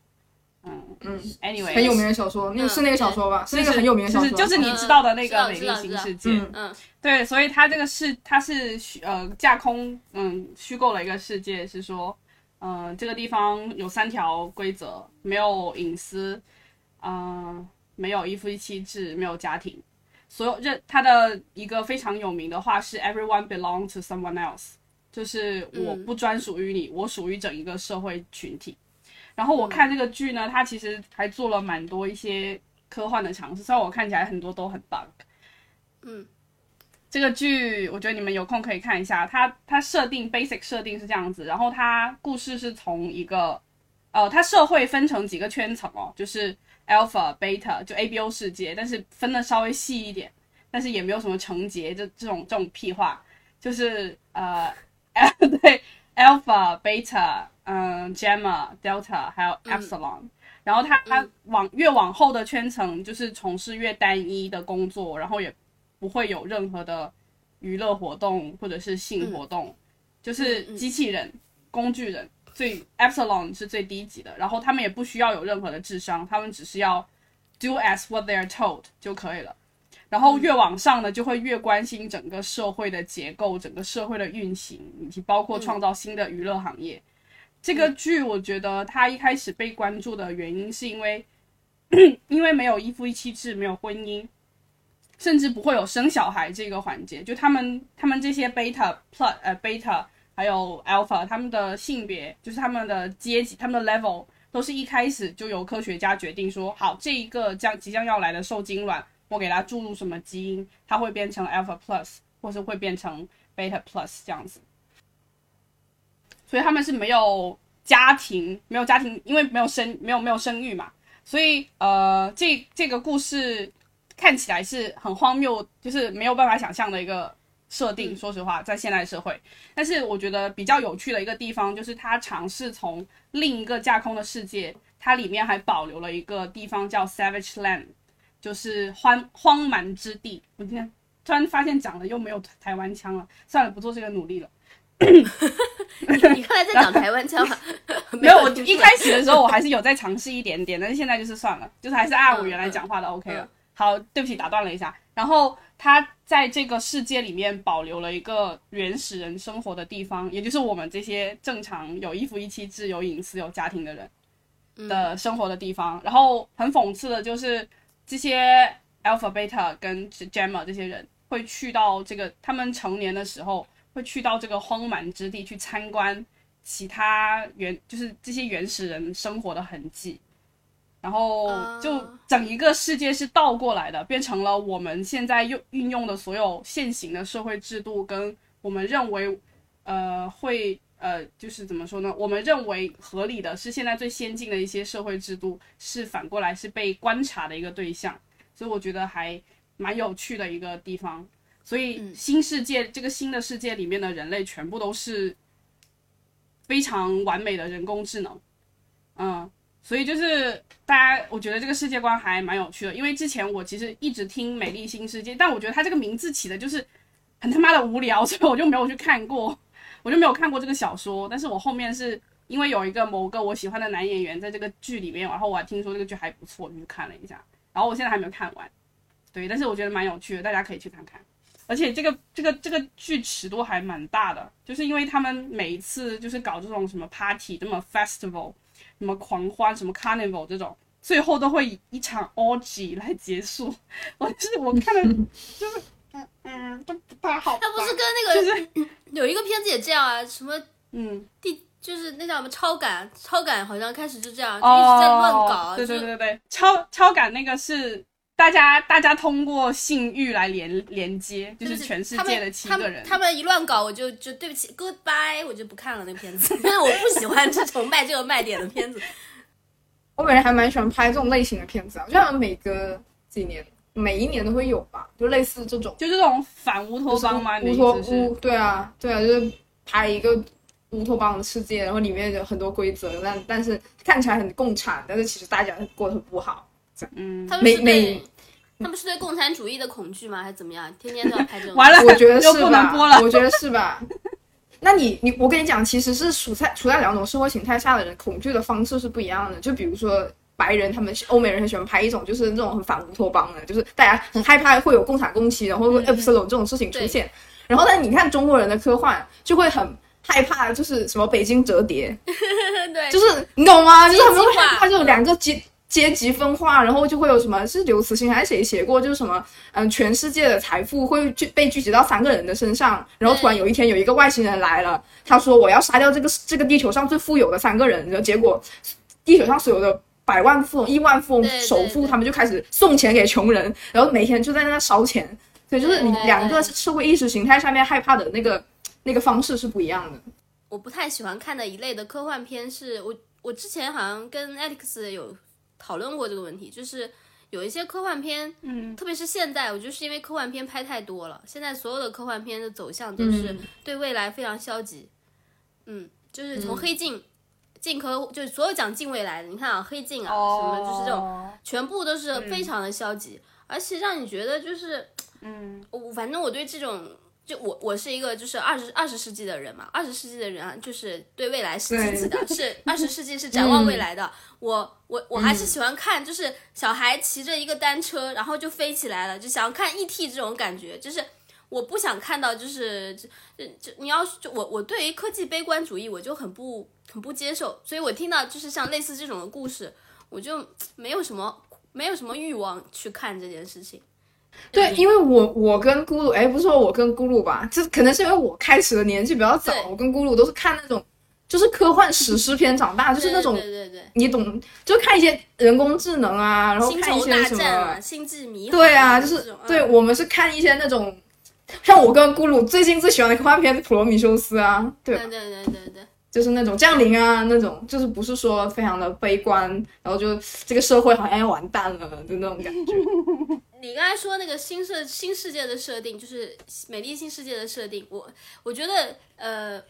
嗯嗯，anyway，很有名的小说，那个是那个小说吧？是那个很有名的小说。就是就是你知道的那个《美丽新世界》嗯嗯对，所以它这个是它是虚呃架空嗯虚构了一个世界，是说嗯、呃这个地方有三条规则，没有隐私，嗯、没有一夫一妻制，没有家庭。所有这它的一个非常有名的话是 “Everyone belong to someone else”，就是我嗯不专属于你，我属于整一个社会群体。然后我看这个剧呢，它其实还做了蛮多一些科幻的尝试，虽然我看起来很多都很 bug。嗯这个剧我觉得你们有空可以看一下，它它设定 basic 设定是这样子，然后它故事是从一个呃，它社会分成几个圈层哦，就是 alpha、beta 就 A、B、O 世界，但是分的稍微细一点，但是也没有什么成结，这这种这种屁话，就是呃，对 alpha、beta，嗯、gamma、delta 还有 epsilon，、然后它它往越往后的圈层就是从事越单一的工作，然后也不会有任何的娱乐活动或者是性活动，就是机器人、工具人。最 epsilon 是最低级的，然后他们也不需要有任何的智商，他们只是要 do as what they are told 就可以了。然后越往上呢，就会越关心整个社会的结构、整个社会的运行，以及包括创造新的娱乐行业。这个剧我觉得它一开始被关注的原因，是因为因为没有一夫一妻制，没有婚姻，甚至不会有生小孩这个环节。就他们他们这些 beta plus 呃 beta 还有 alpha，他们的性别就是他们的阶级，他们的 level 都是一开始就由科学家决定说，好，这一个将即将要来的受精卵，我给它注入什么基因，它会变成 alpha plus，或是会变成 beta plus 这样子。所以他们是没有家庭，没有家庭，因为没有生，没有没有生育嘛，所以呃，这这个故事看起来是很荒谬，就是没有办法想象的一个设定。说实话，在现代社会，但是我觉得比较有趣的一个地方，就是他尝试从另一个架空的世界，它里面还保留了一个地方叫 Savage Land，就是荒荒蛮之地。我今天突然发现讲了又没有台湾腔了，算了，不做这个努力了。你刚才在讲台湾腔吗？没有，我一开始的时候我还是有在尝试一点点，但是现在就是算了，就是还是按我原来讲话的 OK 了。好，对不起，打断了一下。然后他在这个世界里面保留了一个原始人生活的地方，也就是我们这些正常有一夫一妻制、有隐私、有家庭的人的生活的地方。然后很讽刺的就是这些 Alpha、Beta 跟 Gamma 这些人会去到这个他们成年的时候。会去到这个荒蛮之地去参观其他原就是这些原始人生活的痕迹，然后就整一个世界是倒过来的，变成了我们现在用运用的所有现行的社会制度，跟我们认为呃会呃就是怎么说呢？我们认为合理的是现在最先进的一些社会制度，是反过来是被观察的一个对象，所以我觉得还蛮有趣的一个地方。所以新世界这个新的世界里面的人类全部都是非常完美的人工智能，嗯，所以就是大家，我觉得这个世界观还蛮有趣的。因为之前我其实一直听《美丽新世界》，但我觉得它这个名字起的就是很他妈的无聊，所以我就没有去看过，我就没有看过这个小说。但是我后面是因为有一个某个我喜欢的男演员在这个剧里面，然后我还听说这个剧还不错，就去看了一下。然后我现在还没有看完，对，但是我觉得蛮有趣的，大家可以去看看。而且这个这个这个剧尺度还蛮大的，就是因为他们每一次就是搞这种什么 party，什么 festival，什么狂欢，什么 carnival 这种，最后都会以一场 orgy 来结束。我就是我看的，就是嗯嗯都不太好。他不是跟那个就是有一个片子也这样啊，什么嗯第就是那叫什么超感，超感好像开始就这样，就一直在乱搞。对对对对，超超感那个是。大家大家通过性欲来连连接，就是全世界的七个人。他们一乱搞，我就就对不起，Goodbye，我就不看了那片子，因为我不喜欢这种卖这个卖点的片子。我本人还蛮喜欢拍这种类型的片子啊，就像每隔几年，每一年都会有吧，就类似这种，就这种反乌托邦嘛？乌托乌，对啊，对啊，就是拍一个乌托邦的世界，然后里面有很多规则，但但是看起来很共产，但是其实大家过得很不好。嗯，他们是对，他们是对共产主义的恐惧吗？还是怎么样？天天都要拍这种。完了，我觉得是吧？我觉得是吧？那你你我跟你讲，其实是处在处在两种社会形态下的人恐惧的方式是不一样的。就比如说白人，他们欧美人很喜欢拍一种就是那种很反乌托邦的，就是大家很害怕会有共产共妻，然后 epsilon 这种事情出现。然后呢，你看中国人的科幻就会很害怕，就是什么北京折叠，对，就是你懂吗？就是他们会害怕这种两个阶。阶级分化，然后就会有什么？是刘慈欣还是谁写过？就是什么，嗯，全世界的财富会聚被聚集到三个人的身上，然后突然有一天有一个外星人来了，他说我要杀掉这个这个地球上最富有的三个人，然后结果地球上所有的百万富翁、亿万富翁、首富他们就开始送钱给穷人，然后每天就在那烧钱。所以就是你两个社会意识形态上面害怕的那个那个方式是不一样的。我不太喜欢看的一类的科幻片是我我之前好像跟 Alex 有。讨论过这个问题，就是有一些科幻片，嗯，特别是现在，我就是因为科幻片拍太多了，现在所有的科幻片的走向都是对未来非常消极，嗯，就是从黑镜、近科，就是所有讲近未来的，你看啊，黑镜啊，什么就是这种，全部都是非常的消极，而且让你觉得就是，嗯，我反正我对这种。就我我是一个就是二十二十世纪的人嘛，二十世纪的人啊，就是对未来是积极的，是 二十世纪是展望未来的。我我我还是喜欢看，就是小孩骑着一个单车，然后就飞起来了，就想要看 E.T. 这种感觉。就是我不想看到，就是就就你要就我我对于科技悲观主义我就很不很不接受，所以我听到就是像类似这种的故事，我就没有什么没有什么欲望去看这件事情。对，因为我我跟咕噜，哎，不是说我跟咕噜吧，这可能是因为我开始的年纪比较早，我跟咕噜都是看那种，就是科幻史诗片长大，就是那种对对对你懂，就看一些人工智能啊，然后，星看一些什么战啊，，星际迷航对啊，就是对嗯。我们是看一些那种，像我跟咕噜最近最喜欢的科幻片是《普罗米修斯》啊，对吧对对对对对。就是那种降临啊，那种就是不是说非常的悲观，然后就这个社会好像要完蛋了的那种感觉。你刚才说那个新世新世界的设定，就是美丽新世界的设定，我我觉得呃，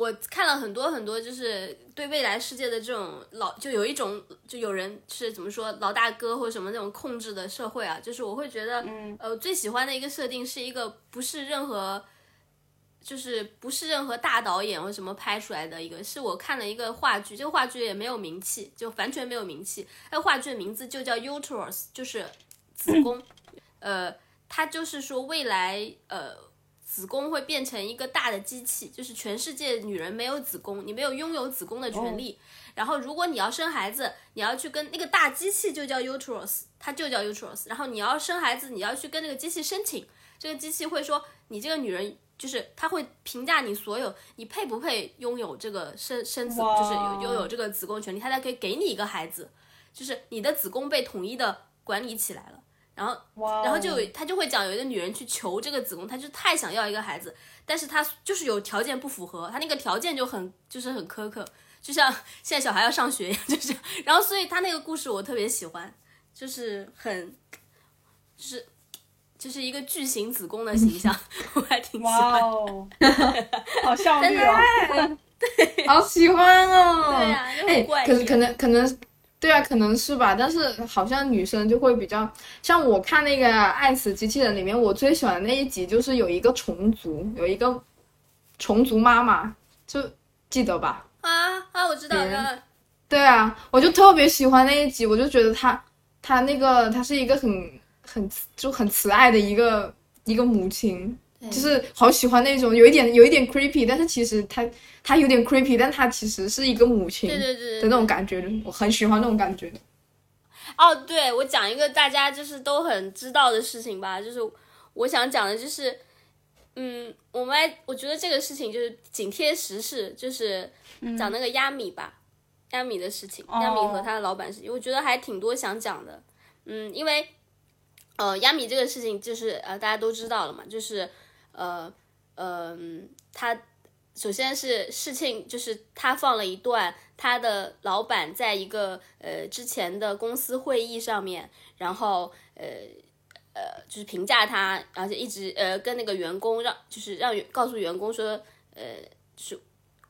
我看了很多很多，就是对未来世界的这种老，就有一种就有人是怎么说老大哥或者什么那种控制的社会啊，就是我会觉得，呃，最喜欢的一个设定是一个不是任何。就是不是任何大导演或什么拍出来的一个，是我看了一个话剧，这个话剧也没有名气，就完全没有名气。那个话剧的名字就叫 Uterus，就是子宫。呃，它就是说未来呃子宫会变成一个大的机器，就是全世界女人没有子宫，你没有拥有子宫的权利。然后如果你要生孩子，你要去跟那个大机器就叫 uterus，它就叫 uterus。然后你要生孩子，你要去跟那个机器申请，这个机器会说你这个女人。就是它会评价你所有，你配不配拥有这个生生子，就是有拥有这个子宫权利，它才可以给你一个孩子，就是你的子宫被统一的管理起来了。然后然后就有他就会讲有一个女人去求这个子宫，她就太想要一个孩子，但是她就是有条件不符合，她那个条件就很就是很苛刻，就像现在小孩要上学一样，就是，然后所以他那个故事我特别喜欢，就是很就是就是一个巨型子宫的形象，我还挺喜哇欢。哦，好效率哦！好喜欢哦！对啊就很哎怪异可是可能可能，对啊，可能是吧。但是好像女生就会比较，像我看那个《爱死机器人》里面，我最喜欢的那一集就是有一个虫族，有一个虫族妈妈，就记得吧？啊啊，我知道别人了，对啊，我就特别喜欢那一集，我就觉得她她那个她是一个很很就很慈爱的一个一个母亲，就是好喜欢那种有一点有一点 creepy，但是其实她她有点 creepy，但她其实是一个母亲对对对的那种感觉，我很喜欢那种感觉。哦，对，我讲一个大家就是都很知道的事情吧，就是我想讲的就是，嗯，我们来，我觉得这个事情就是紧贴时事，就是讲那个亚米吧，亚米的事情，亚米和他的老板事情，我觉得还挺多想讲的，嗯，因为呃，亚米这个事情就是呃大家都知道了嘛，就是呃呃，他首先是事情就是他放了一段他的老板在一个呃之前的公司会议上面，然后呃呃就是评价他，而且一直呃跟那个员工让就是让告诉员工说呃是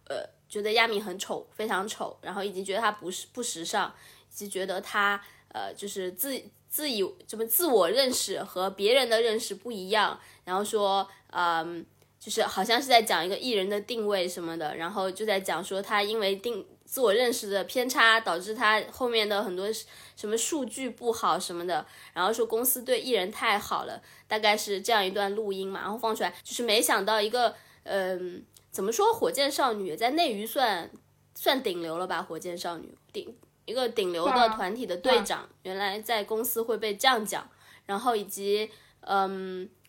呃觉得亚米很丑，非常丑，然后以及觉得他不是不时尚，以及觉得他呃就是自自以怎么自我认识和别人的认识不一样，然后说嗯。就是好像是在讲一个艺人的定位什么的，然后就在讲说他因为定自我认识的偏差，导致他后面的很多什么数据不好什么的，然后说公司对艺人太好了，大概是这样一段录音嘛，然后放出来，就是没想到一个嗯、怎么说，火箭少女在内娱算算顶流了吧？火箭少女顶一个顶流的啊团体的队长，原来在公司会被这样讲，然后以及嗯。呃，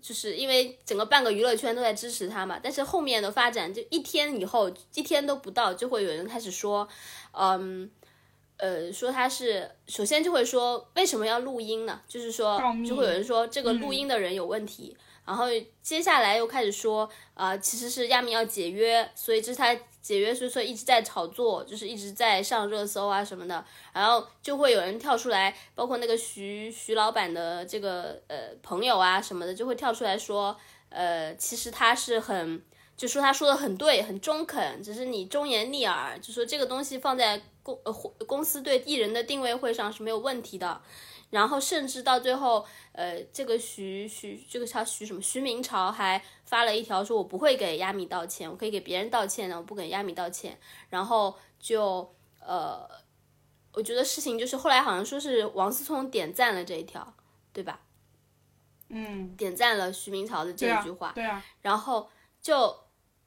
就是因为整个半个娱乐圈都在支持他嘛，但是后面的发展就一天以后，一天都不到，就会有人开始说，嗯，呃，说他是首先就会说为什么要录音呢？就是说就会有人说这个录音的人有问题，然后接下来又开始说，啊、其实是亚明要解约，所以这是他解约，所以说一直在炒作，就是一直在上热搜啊什么的，然后就会有人跳出来，包括那个徐徐老板的这个呃朋友啊什么的，就会跳出来说，呃，其实他是很。就说他说的很对，很中肯，只是你忠言逆耳，就说这个东西放在公呃公公司对艺人的定位会上是没有问题的。然后甚至到最后，呃，这个徐徐这个叫徐什么徐明朝还发了一条说，我不会给亚米道歉，我可以给别人道歉的，我不给亚米道歉。然后就呃，我觉得事情就是后来好像说是王思聪点赞了这一条，对吧？嗯，点赞了徐明朝的这一句话，对啊，然后就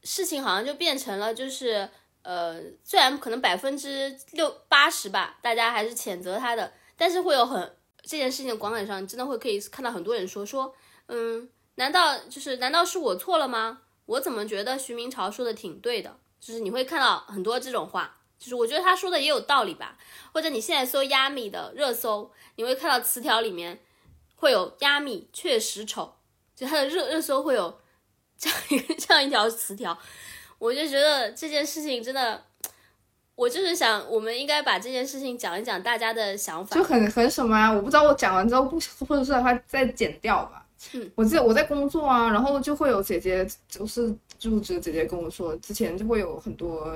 事情好像就变成了，就是呃，虽然可能百分之六八十吧，大家还是谴责他的，但是会有很这件事情的广场上，真的会可以看到很多人说说，嗯，难道就是难道是我错了吗？我怎么觉得徐明朝说的挺对的？就是你会看到很多这种话，就是我觉得他说的也有道理吧。或者你现在搜亚米的热搜，你会看到词条里面会有亚米确实丑，就它的热热搜会有这样一个这样一条词条，我就觉得这件事情真的。我就是想，我们应该把这件事情讲一讲，大家的想法就很很什么啊？我不知道，我讲完之后不或者是的话再剪掉吧。嗯，我记得我在工作啊，然后就会有姐姐，就是入职姐姐跟我说，之前就会有很多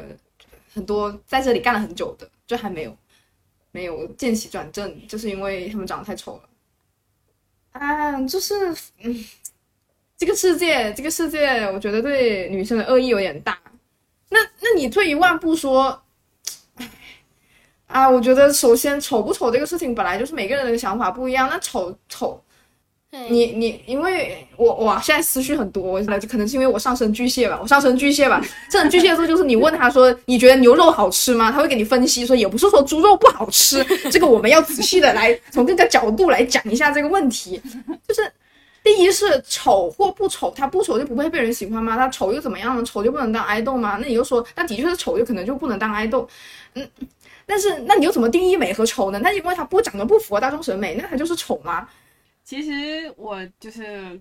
很多在这里干了很久的，就还没有没有见习转正，就是因为他们长得太丑了。啊，就是嗯，这个世界，这个世界，我觉得对女生的恶意有点大。那那你退一万步说。啊，我觉得首先丑不丑这个事情本来就是每个人的想法不一样。那丑丑，你你因为我哇，现在思绪很多，那就可能是因为我上升巨蟹吧，我上升巨蟹吧。这种巨蟹座就是你问他说你觉得牛肉好吃吗？他会给你分析说也不是说猪肉不好吃，这个我们要仔细的来从各个角度来讲一下这个问题。就是第一是丑或不丑，他不丑就不会被人喜欢吗？他丑又怎么样呢？丑就不能当爱豆吗？那你就说那的确是丑就可能就不能当爱豆，嗯。但是，那你又怎么定义美和丑呢？那因为它不长得不符合大众审美，那它就是丑吗？其实我就是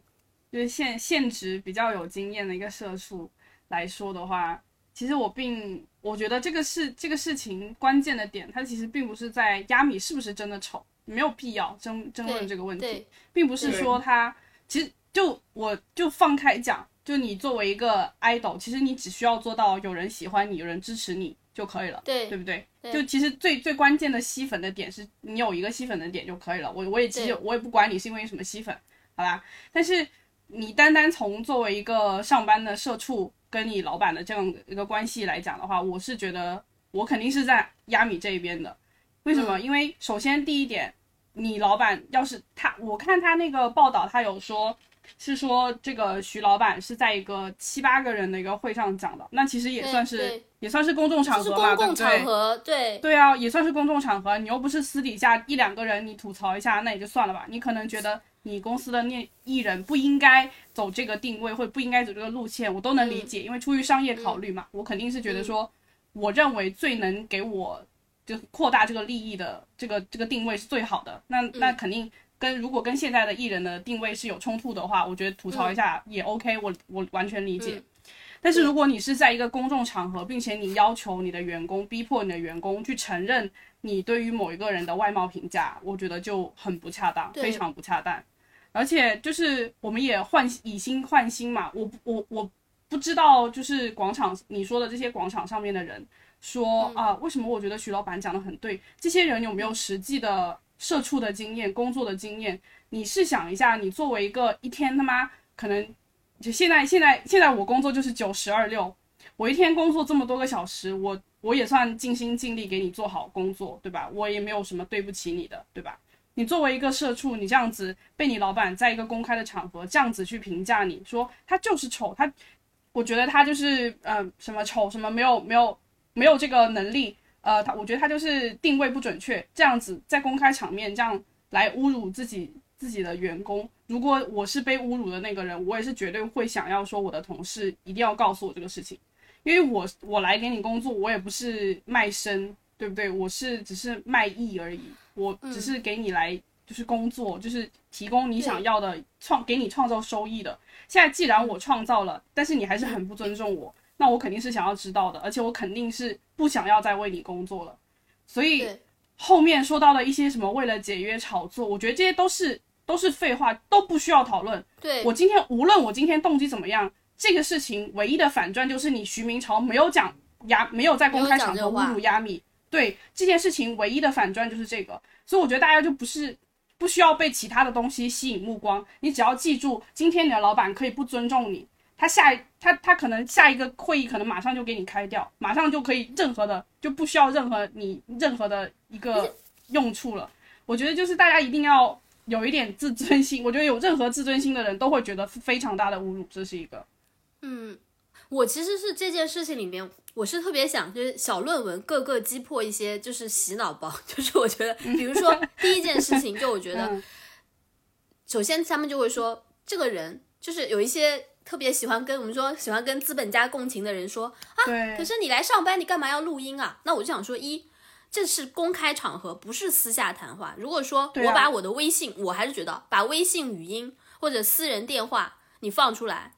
就是现现职比较有经验的一个社畜来说的话，其实我并我觉得这个事这个事情关键的点，它其实并不是在亚米是不是真的丑，没有必要争争论这个问题，并不是说他其实就我就放开讲，就你作为一个 idol，其实你只需要做到有人喜欢你，有人支持你。就可以了，对对不对？就其实最最关键的吸粉的点是你有一个吸粉的点就可以了。我我也其实我也不管你是因为什么吸粉，好吧？但是你单单从作为一个上班的社畜跟你老板的这样一个关系来讲的话，我是觉得我肯定是在压米这一边的。为什么？因为首先第一点，你老板要是他，我看他那个报道，他有说。是说这个徐老板是在一个七八个人的一个会上讲的，那其实也算是也算是公众场合吧，公共场合，对对啊，也算是公众场合。你又不是私底下一两个人，你吐槽一下那也就算了吧。你可能觉得你公司的那艺人不应该走这个定位，或者不应该走这个路线，我都能理解，因为出于商业考虑嘛。我肯定是觉得说，我认为最能给我就扩大这个利益的这个这个定位是最好的。那那肯定。跟如果跟现在的艺人的定位是有冲突的话，我觉得吐槽一下也 OK，我我完全理解。但是如果你是在一个公众场合，并且你要求你的员工，逼迫你的员工去承认你对于某一个人的外貌评价，我觉得就很不恰当，非常不恰当。而且就是我们也换以心换心嘛，我我我不知道，就是广场你说的这些广场上面的人说啊，为什么我觉得徐老板讲的很对？这些人有没有实际的？社畜的经验，工作的经验，你试想一下，你作为一个一天他妈可能就现在现在现在我工作就是九十二六，我一天工作这么多个小时，我我也算尽心尽力给你做好工作，对吧？我也没有什么对不起你的，对吧？你作为一个社畜，你这样子被你老板在一个公开的场合这样子去评价你说他就是丑，他我觉得他就是呃什么丑什么没有没有没有这个能力。呃，他我觉得他就是定位不准确，这样子在公开场面这样来侮辱自己自己的员工。如果我是被侮辱的那个人，我也是绝对会想要说我的同事一定要告诉我这个事情，因为我我来给你工作，我也不是卖身，对不对？我是只是卖艺而已，我只是给你来就是工作，就是提供你想要的创给你创造收益的。现在既然我创造了，但是你还是很不尊重我。那我肯定是想要知道的，而且我肯定是不想要再为你工作了。所以后面说到的一些什么为了解约炒作，我觉得这些都是都是废话，都不需要讨论。对我今天无论我今天动机怎么样，这个事情唯一的反转就是你徐明朝没有讲压，没有在公开场合侮辱压米。对这件事情唯一的反转就是这个，所以我觉得大家就不是不需要被其他的东西吸引目光，你只要记住，今天你的老板可以不尊重你。他下一他他可能下一个会议可能马上就给你开掉，马上就可以任何的就不需要任何你任何的一个用处了。我觉得就是大家一定要有一点自尊心，我觉得有任何自尊心的人都会觉得非常大的侮辱，这是一个。嗯，我其实是这件事情里面，我是特别想就是小论文各个击破一些就是洗脑包，就是我觉得，比如说第一件事情，就我觉得，首先他们就会说这个人就是有一些。特别喜欢跟我们说喜欢跟资本家共情的人说，啊可，是你来上班，你干嘛要录音啊？那我就想说，一，这是公开场合，不是私下谈话。如果说我把我的微信，我还是觉得把微信语音或者私人电话你放出来，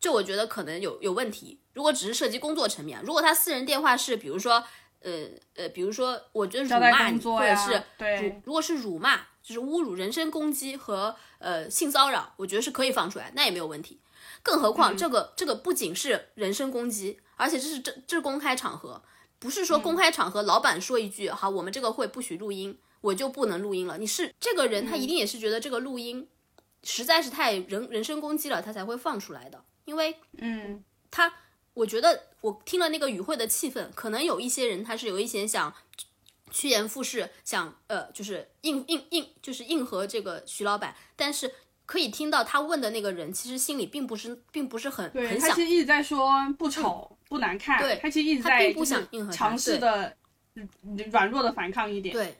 就我觉得可能有有问题。如果只是涉及工作层面，如果他私人电话是比如说，呃呃，比如说我觉得辱骂你，或者是对辱，如果是辱骂，就是侮辱、人身攻击和呃性骚扰，我觉得是可以放出来，那也没有问题。更何况这个、这个不仅是人身攻击，而且这是这这是公开场合，不是说公开场合老板说一句、好，我们这个会不许录音，我就不能录音了。你是这个人，他一定也是觉得这个录音实在是太人人身攻击了，他才会放出来的。因为嗯，他，我觉得我听了那个与会的气氛，可能有一些人他是有一些想趋炎附势，想呃就是应应应就是应和这个徐老板，但是可以听到他问的那个人其实心里并不是并不是很对很想他其实一直在说不丑、不难看，对他其实一直他并不想应和尝试的嗯软弱的反抗一点，对，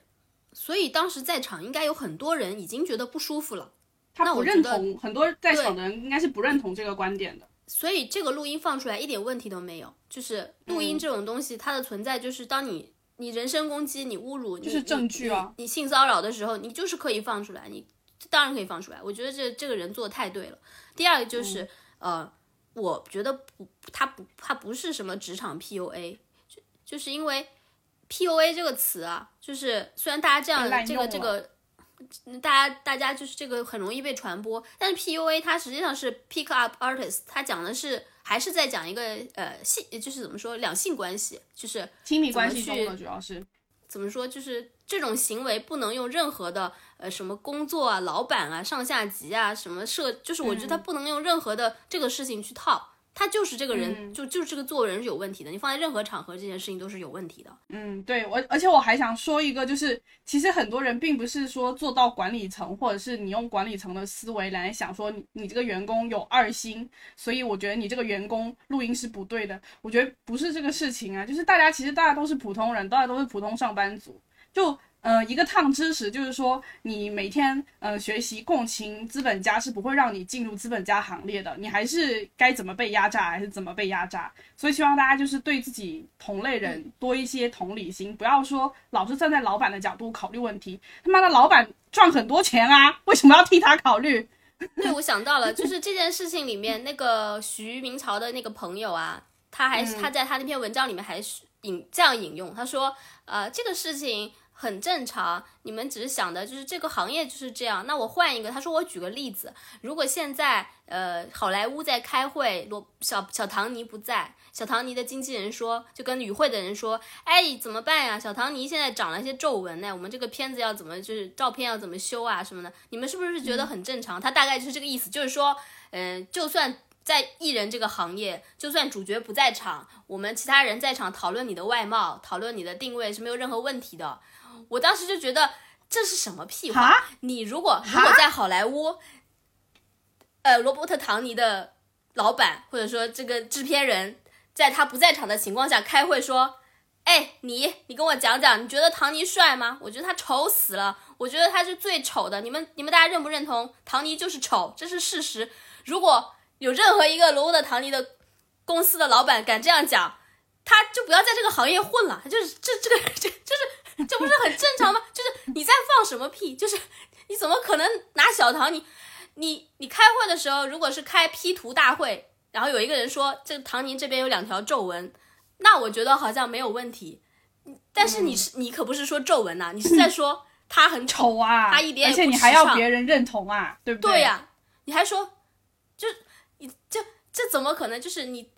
所以当时在场应该有很多人已经觉得不舒服了。他不认同，很多在场的人应该是不认同这个观点的。所以这个录音放出来一点问题都没有，就是录音这种东西，它的存在就是当你你人身攻击、你侮辱、就是证据啊你性骚扰的时候，你就是可以放出来，你当然可以放出来。我觉得这这个人做的太对了。第二个就是、呃，我觉得不，他不，他不是什么职场 PUA，就就是因为 PUA 这个词啊，就是虽然大家这样这个这个。大家大家就是这个很容易被传播，但是 PUA 它实际上是 pick up artist，它讲的是还是在讲一个呃性，就是怎么说两性关系，就是亲密关系中的主要是，怎么说，就是这种行为不能用任何的呃什么工作啊、老板啊、上下级啊什么社，就是我觉得他不能用任何的这个事情去套，他就是这个人，就就是这个做人是有问题的，你放在任何场合，这件事情都是有问题的。嗯，对我，而且我还想说一个，就是其实很多人并不是说做到管理层，或者是你用管理层的思维来想说你你这个员工有二心，所以我觉得你这个员工录音是不对的。我觉得不是这个事情啊，就是大家其实大家都是普通人，大家都是普通上班族，就。呃，一个烫知识就是说，你每天呃学习共情资本家是不会让你进入资本家行列的，你还是该怎么被压榨还是怎么被压榨。所以希望大家就是对自己同类人多一些同理心，不要说老是站在老板的角度考虑问题。他妈的，老板赚很多钱啊，为什么要替他考虑？对，我想到了，就是这件事情里面那个徐明朝的那个朋友啊，他还是、他在他那篇文章里面还是引这样引用，他说，呃，这个事情很正常，你们只是想的就是这个行业就是这样。那我换一个，他说我举个例子，如果现在呃好莱坞在开会，罗小小唐尼不在，小唐尼的经纪人说，就跟与会的人说，哎，怎么办呀？小唐尼现在长了一些皱纹呢，我们这个片子要怎么就是照片要怎么修啊什么的，你们是不是觉得很正常？他大概就是这个意思，就是说，嗯、就算。在艺人这个行业，就算主角不在场，我们其他人在场讨论你的外貌、讨论你的定位是没有任何问题的。我当时就觉得这是什么屁话？你如果如果在好莱坞，呃，罗伯特·唐尼的老板或者说这个制片人，在他不在场的情况下开会说：“哎，你你跟我讲讲，你觉得唐尼帅吗？我觉得他丑死了，我觉得他是最丑的。你们你们大家认不认同？唐尼就是丑，这是事实。如果有任何一个罗伯特·唐尼的公司的老板敢这样讲，他就不要在这个行业混了。他就是这这个 这就是这不是很正常吗？就是你在放什么屁？就是你怎么可能拿小唐你？你你开会的时候，如果是开 P 图大会，然后有一个人说这个唐宁这边有两条皱纹，那我觉得好像没有问题。但是你是、你可不是说皱纹呐、你是在说他很丑。丑啊！他一点也而且你还要别人认同啊，对不对呀、你还说，就你这这怎么可能？就是你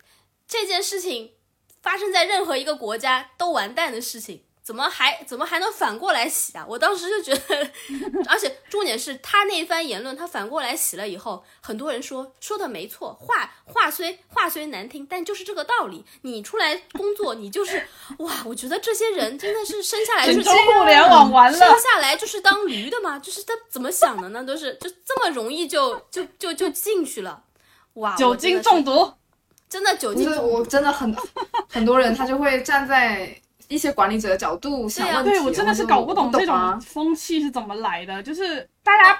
这件事情发生在任何一个国家都完蛋的事情，怎么还怎么还能反过来洗啊？我当时就觉得，而且重点是他那一番言论，他反过来洗了以后，很多人说说的没错，话话虽话虽难听，但就是这个道理。你出来工作，你就是哇，我觉得这些人真的是生下来就是互联网完了生。下来就是当驴的吗？就是他怎么想的呢？都是就这么容易就就就就进去了，哇！酒精中毒，真的酒，精中毒我真的很很多人他就会站在一些管理者的角度想问题，对我真的是搞不懂这种风气是怎么来的，就是大家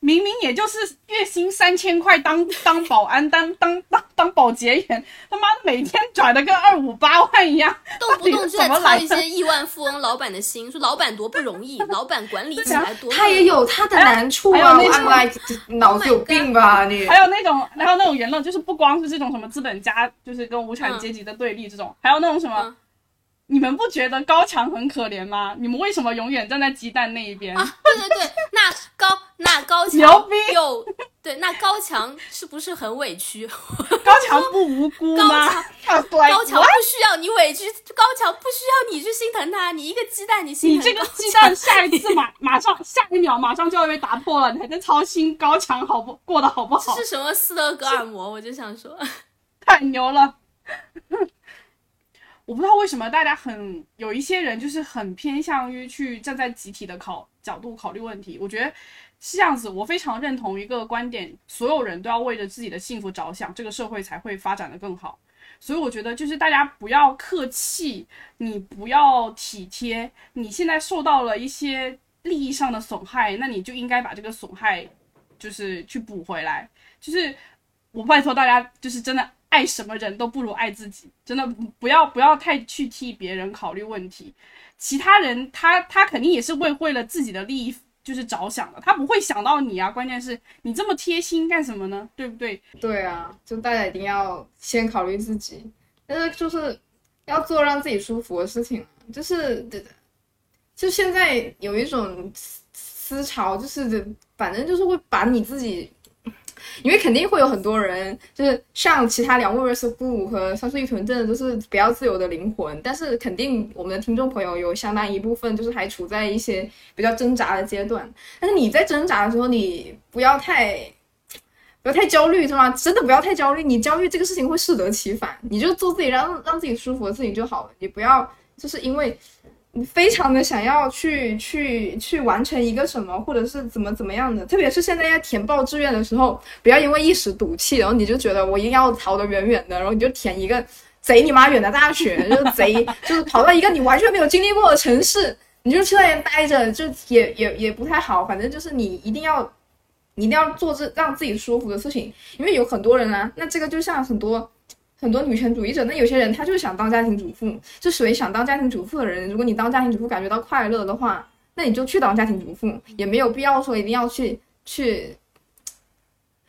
明明也就是月薪三千块当当保安当当当当保洁员，他妈的每天拽的跟二五八万一样，动不动就操一些亿万富翁老板的心，说老板多不容易，老板管理起来多他也有他的难处啊！我还有那种脑子有病吧你？还有那种还有那种言论，就是不光是这种什么资本家，就是跟无产阶级的对立这种，还有那种什么。嗯你们不觉得高强很可怜吗？你们为什么永远站在鸡蛋那一边？啊，对对对，那高那高强又对，那高强是不是很委屈？高强不无辜吗？高强不需要你委屈，高强不需要你去心疼他，你一个鸡蛋你心疼你这个鸡蛋下一次马 马上下一秒马上就要被打破了，你还在操心高强好不过得好不好这？是什么斯德哥尔摩？我就想说，太牛了！我不知道为什么大家很有一些人就是很偏向于去站在集体的考角度考虑问题。我觉得是这样子，我非常认同一个观点：所有人都要为着自己的幸福着想，这个社会才会发展的更好。所以我觉得就是大家不要客气，你不要体贴，你现在受到了一些利益上的损害，那你就应该把这个损害就是去补回来。就是我拜托大家，就是真的爱什么人都不如爱自己，真的不要不要太去替别人考虑问题。其他人他他肯定也是为为了自己的利益就是着想的，他不会想到你啊。关键是你这么贴心干什么呢？对不对？对啊，就大家一定要先考虑自己，但是就是要做让自己舒服的事情，就是就现在有一种思思潮，就是反正就是会把你自己。因为肯定会有很多人，就是像其他两位 vs blue 和三岁一屯，镇都是比较自由的灵魂。但是肯定我们的听众朋友有相当一部分就是还处在一些比较挣扎的阶段。但是你在挣扎的时候，你不要太不要太焦虑，是吗？真的不要太焦虑，你焦虑这个事情会适得其反。你就做自己让让自己舒服的事情就好了，你不要就是因为。你非常的想要去去去完成一个什么，或者是怎么怎么样的，特别是现在要填报志愿的时候，不要因为一时赌气，然后你就觉得我一定要逃得远远的，然后你就填一个贼你妈远的大学，就贼，就是跑到一个你完全没有经历过的城市，你就去那边待着，就也也也不太好。反正就是你一定要，你一定要做这让自己舒服的事情，因为有很多人啊，那这个就像很多。很多女权主义者，那有些人他就是想当家庭主妇，就属于想当家庭主妇的人。如果你当家庭主妇感觉到快乐的话，那你就去当家庭主妇，也没有必要说一定要去去。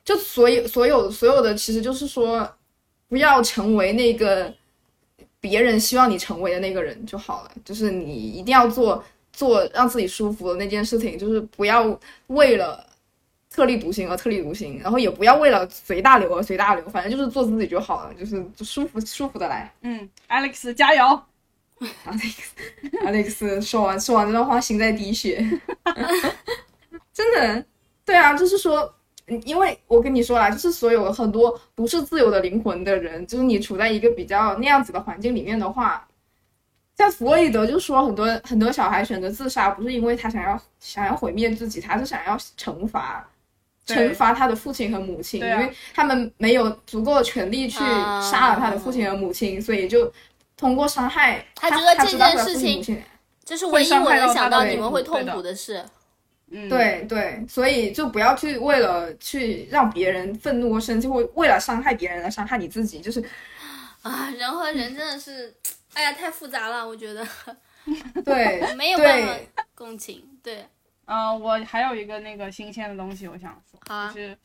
就所有所有所有的，其实就是说，不要成为那个别人希望你成为的那个人就好了。就是你一定要做做让自己舒服的那件事情，就是不要为了。特立独行而特立独行，然后也不要为了随大流而随大流，反正就是做自己就好了，就是舒服舒服的来。嗯，Alex 加油！Alex，Alex 说完说完这段话，心在滴血。真的，对啊，就是说，因为我跟你说啦，就是所有很多不是自由的灵魂的人，就是你处在一个比较那样子的环境里面的话，像弗洛伊德就说，很多很多小孩选择自杀，不是因为他想要想要毁灭自己，他是想要惩罚。惩罚他的父亲和母亲，啊、因为他们没有足够的权利去杀了他的父亲和母亲，啊、所以就通过伤害他觉得这件事情，这是唯一我能想到你们会痛苦的事。嗯，对对，所以就不要去为了去让别人愤怒或生气，或为了伤害别人而伤害你自己，就是啊，人和人真的是，哎呀，太复杂了，我觉得，对，没有办法共情，对。嗯、呃，我还有一个那个新鲜的东西，我想说，啊、就是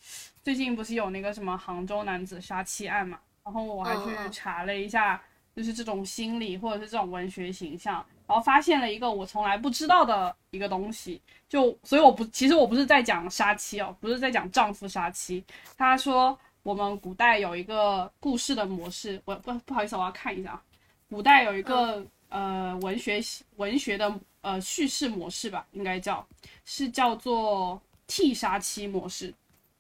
最近不是有那个什么杭州男子杀妻案嘛，然后我还去查了一下，就是这种心理或者是这种文学形象，然后发现了一个我从来不知道的一个东西，就所以我不，其实我不是在讲杀妻哦，不是在讲丈夫杀妻，他说我们古代有一个故事的模式，我不不好意思，我要看一下啊，古代有一个、嗯、呃文学文学的。呃，叙事模式吧，应该叫是叫做替杀妻模式，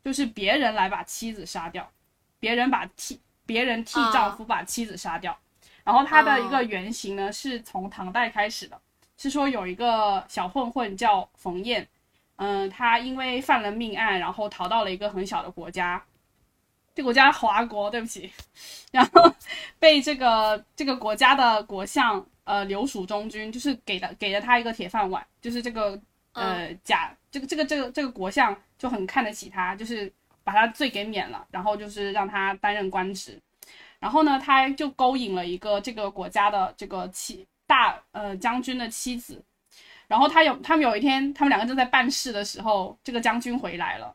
就是别人来把妻子杀掉，别人把替别人替丈夫把妻子杀掉。然后它的一个原型呢，是从唐代开始的，是说有一个小混混叫冯燕，嗯，他因为犯了命案，然后逃到了一个很小的国家，这国家华国，对不起，然后被这个这个国家的国相。呃，留蜀中军就是给了给了他一个铁饭碗，就是这个呃假这个这个这个这个国相就很看得起他，就是把他罪给免了，然后就是让他担任官职。然后呢，他就勾引了一个这个国家的这个妻大呃将军的妻子。然后他有他们有一天，他们两个正在办事的时候，这个将军回来了，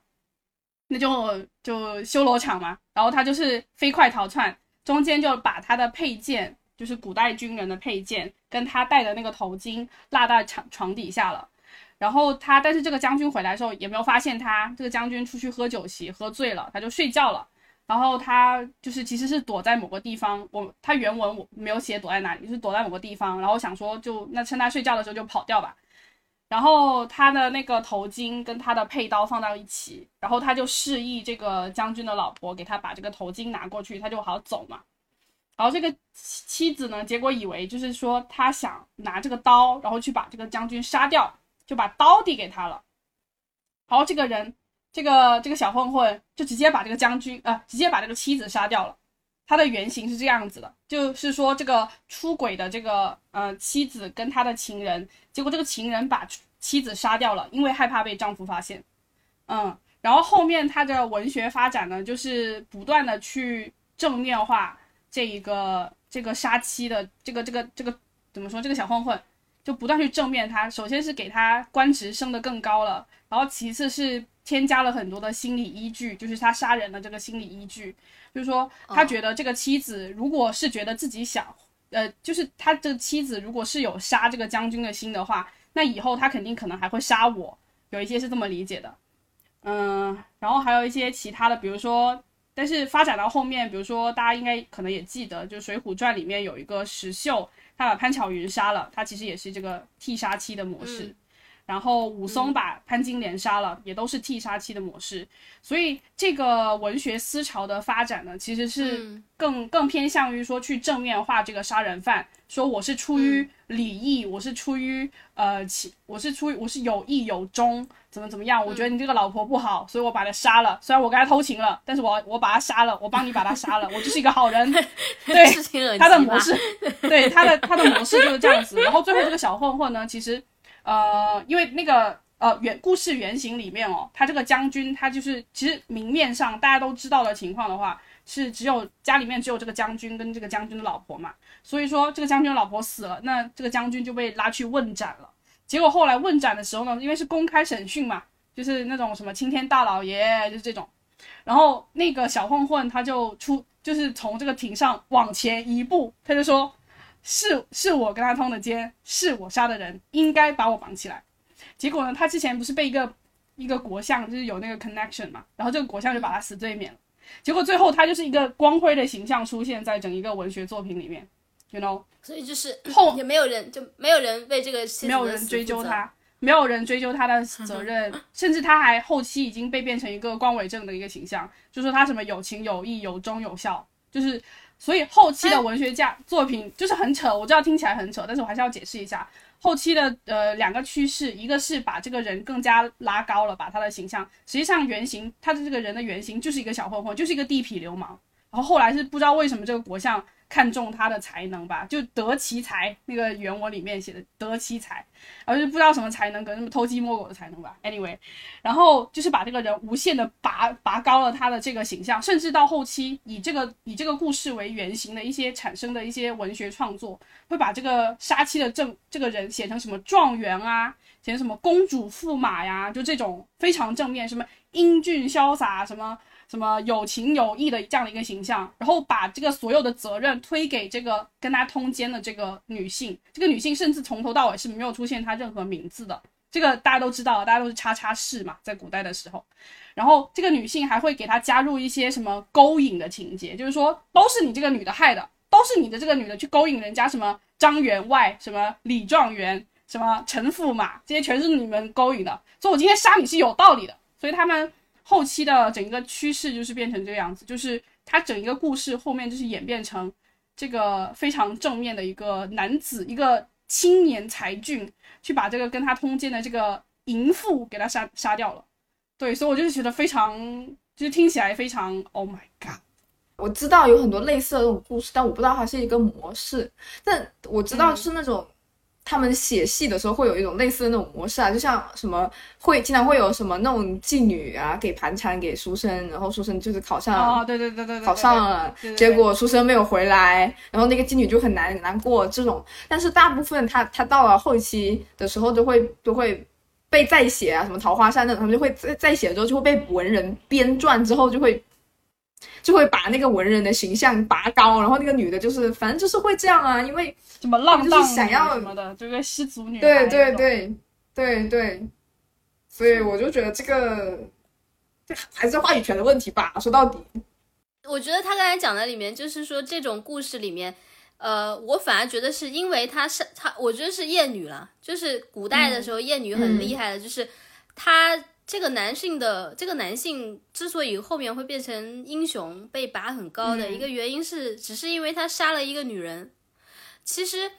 那就就修罗场嘛。然后他就是飞快逃窜，中间就把他的佩剑，就是古代军人的佩剑，跟他戴的那个头巾落在床床底下了。然后他，但是这个将军回来的时候也没有发现他。这个将军出去喝酒席，喝醉了，他就睡觉了。然后他就是其实是躲在某个地方，我他原文我没有写躲在哪里，是躲在某个地方。然后想说就那趁他睡觉的时候就跑掉吧。然后他的那个头巾跟他的佩刀放到一起，然后他就示意这个将军的老婆给他把这个头巾拿过去，他就好走嘛。然后这个妻子呢，结果以为就是说他想拿这个刀，然后去把这个将军杀掉，就把刀递给他了。然后这个人，这个这个小混混就直接把这个将军，呃，直接把这个妻子杀掉了。他的原型是这样子的，就是说这个出轨的这个呃妻子跟他的情人，结果这个情人把妻子杀掉了，因为害怕被丈夫发现。嗯，然后后面他的文学发展呢，就是不断的去正面化这一个这个杀妻的这个这个这个怎么说这个小混混，就不断去正面他。首先是给他官职升得更高了，然后其次是添加了很多的心理依据，就是他杀人的这个心理依据。就是说，他觉得这个妻子如果是觉得自己想，呃，就是他这个妻子如果是有杀这个将军的心的话，那以后他肯定可能还会杀我。有一些是这么理解的，嗯，然后还有一些其他的，比如说，但是发展到后面，比如说大家应该可能也记得，就《水浒传》里面有一个石秀，他把潘巧云杀了，他其实也是这个替杀妻的模式。然后武松把潘金莲杀了，也都是替杀妻的模式。所以这个文学思潮的发展呢，其实是更更偏向于说去正面化这个杀人犯，说我是出于礼义，我是出于呃其我是出于我是有义有忠，怎么怎么样？我觉得你这个老婆不好，所以我把她杀了。虽然我跟她偷情了，但是我我把她杀了，我帮你把她杀了，我就是一个好人。对，他的模式，对他的他的模式就是这样子。然后最后这个小混混呢，其实。呃，因为那个呃原故事原型里面哦，他这个将军他就是其实明面上大家都知道的情况的话，是只有家里面只有这个将军跟这个将军的老婆嘛，所以说这个将军的老婆死了，那这个将军就被拉去问斩了。结果后来问斩的时候呢，因为是公开审讯嘛，就是那种什么青天大老爷就是这种，然后那个小混混他就出就是从这个庭上往前一步，他就说。是是我跟他通的奸，是我杀的人，应该把我绑起来。结果呢，他之前不是被一个一个国相，就是有那个 connection 嘛，然后这个国相就把他死罪免了。结果最后他就是一个光辉的形象出现在整一个文学作品里面，you know。所以就是后也没有人就没有人为这个没有人追究他，没有人追究他的责任，甚至他还后期已经被变成一个光伟正的一个形象，就说他什么有情有义有忠有孝，就是。所以后期的文学家作品就是很扯，我知道听起来很扯，但是我还是要解释一下后期的呃两个趋势，一个是把这个人更加拉高了，把他的形象，实际上原型他的这个人的原型就是一个小混混，就是一个地痞流氓，然后后来是不知道为什么这个国相。看中他的才能吧，就得其才，那个原文里面写的得其才，然后就不知道什么才能，可能什么偷鸡摸狗的才能吧。Anyway，然后就是把这个人无限的拔拔高了他的这个形象，甚至到后期以这个以这个故事为原型的一些产生的一些文学创作，会把这个杀妻的正这个人写成什么状元啊，写成什么公主驸马呀，就这种非常正面，什么英俊潇洒什么。什么有情有义的这样的一个形象，然后把这个所有的责任推给这个跟他通奸的这个女性，这个女性甚至从头到尾是没有出现她任何名字的，这个大家都知道，大家都是叉叉氏嘛，在古代的时候，然后这个女性还会给他加入一些什么勾引的情节，就是说都是你这个女的害的，都是你的这个女的去勾引人家什么张员外、什么李状元、什么陈驸马，这些全是你们勾引的，所以我今天杀你是有道理的，所以他们。后期的整个趋势就是变成这个样子，就是他整一个故事后面就是演变成这个非常正面的一个男子，一个青年才俊，去把这个跟他通奸的这个淫妇给他杀杀掉了。对，所以我就是觉得非常，就是听起来非常，Oh my god！我知道有很多类似的这种故事，但我不知道它是一个模式。但我知道是那种他们写戏的时候会有一种类似的那种模式啊，就像什么会经常会有什么那种妓女啊给盘缠给书生，然后书生就是考上哦，对对对对对，考上了，结果书生没有回来，然后那个妓女就很难难过这种。但是大部分他他到了后期的时候都会都会被再写啊，什么桃花扇那种，他们就会再再写之后就会被文人编撰之后就会就会把那个文人的形象拔高，然后那个女的就是反正就是会这样啊，因为什么浪就是荡想要什么的，这个失足女孩对对，对对对，所以我就觉得这个这还是话语权的问题吧，说到底。我觉得他刚才讲的里面，就是说这种故事里面，呃，我反而觉得是因为他是他，我觉得是厌女了，就是古代的时候厌女很厉害的，就是他这个男性的这个男性之所以后面会变成英雄，被拔很高的、一个原因是，只是因为他杀了一个女人。其实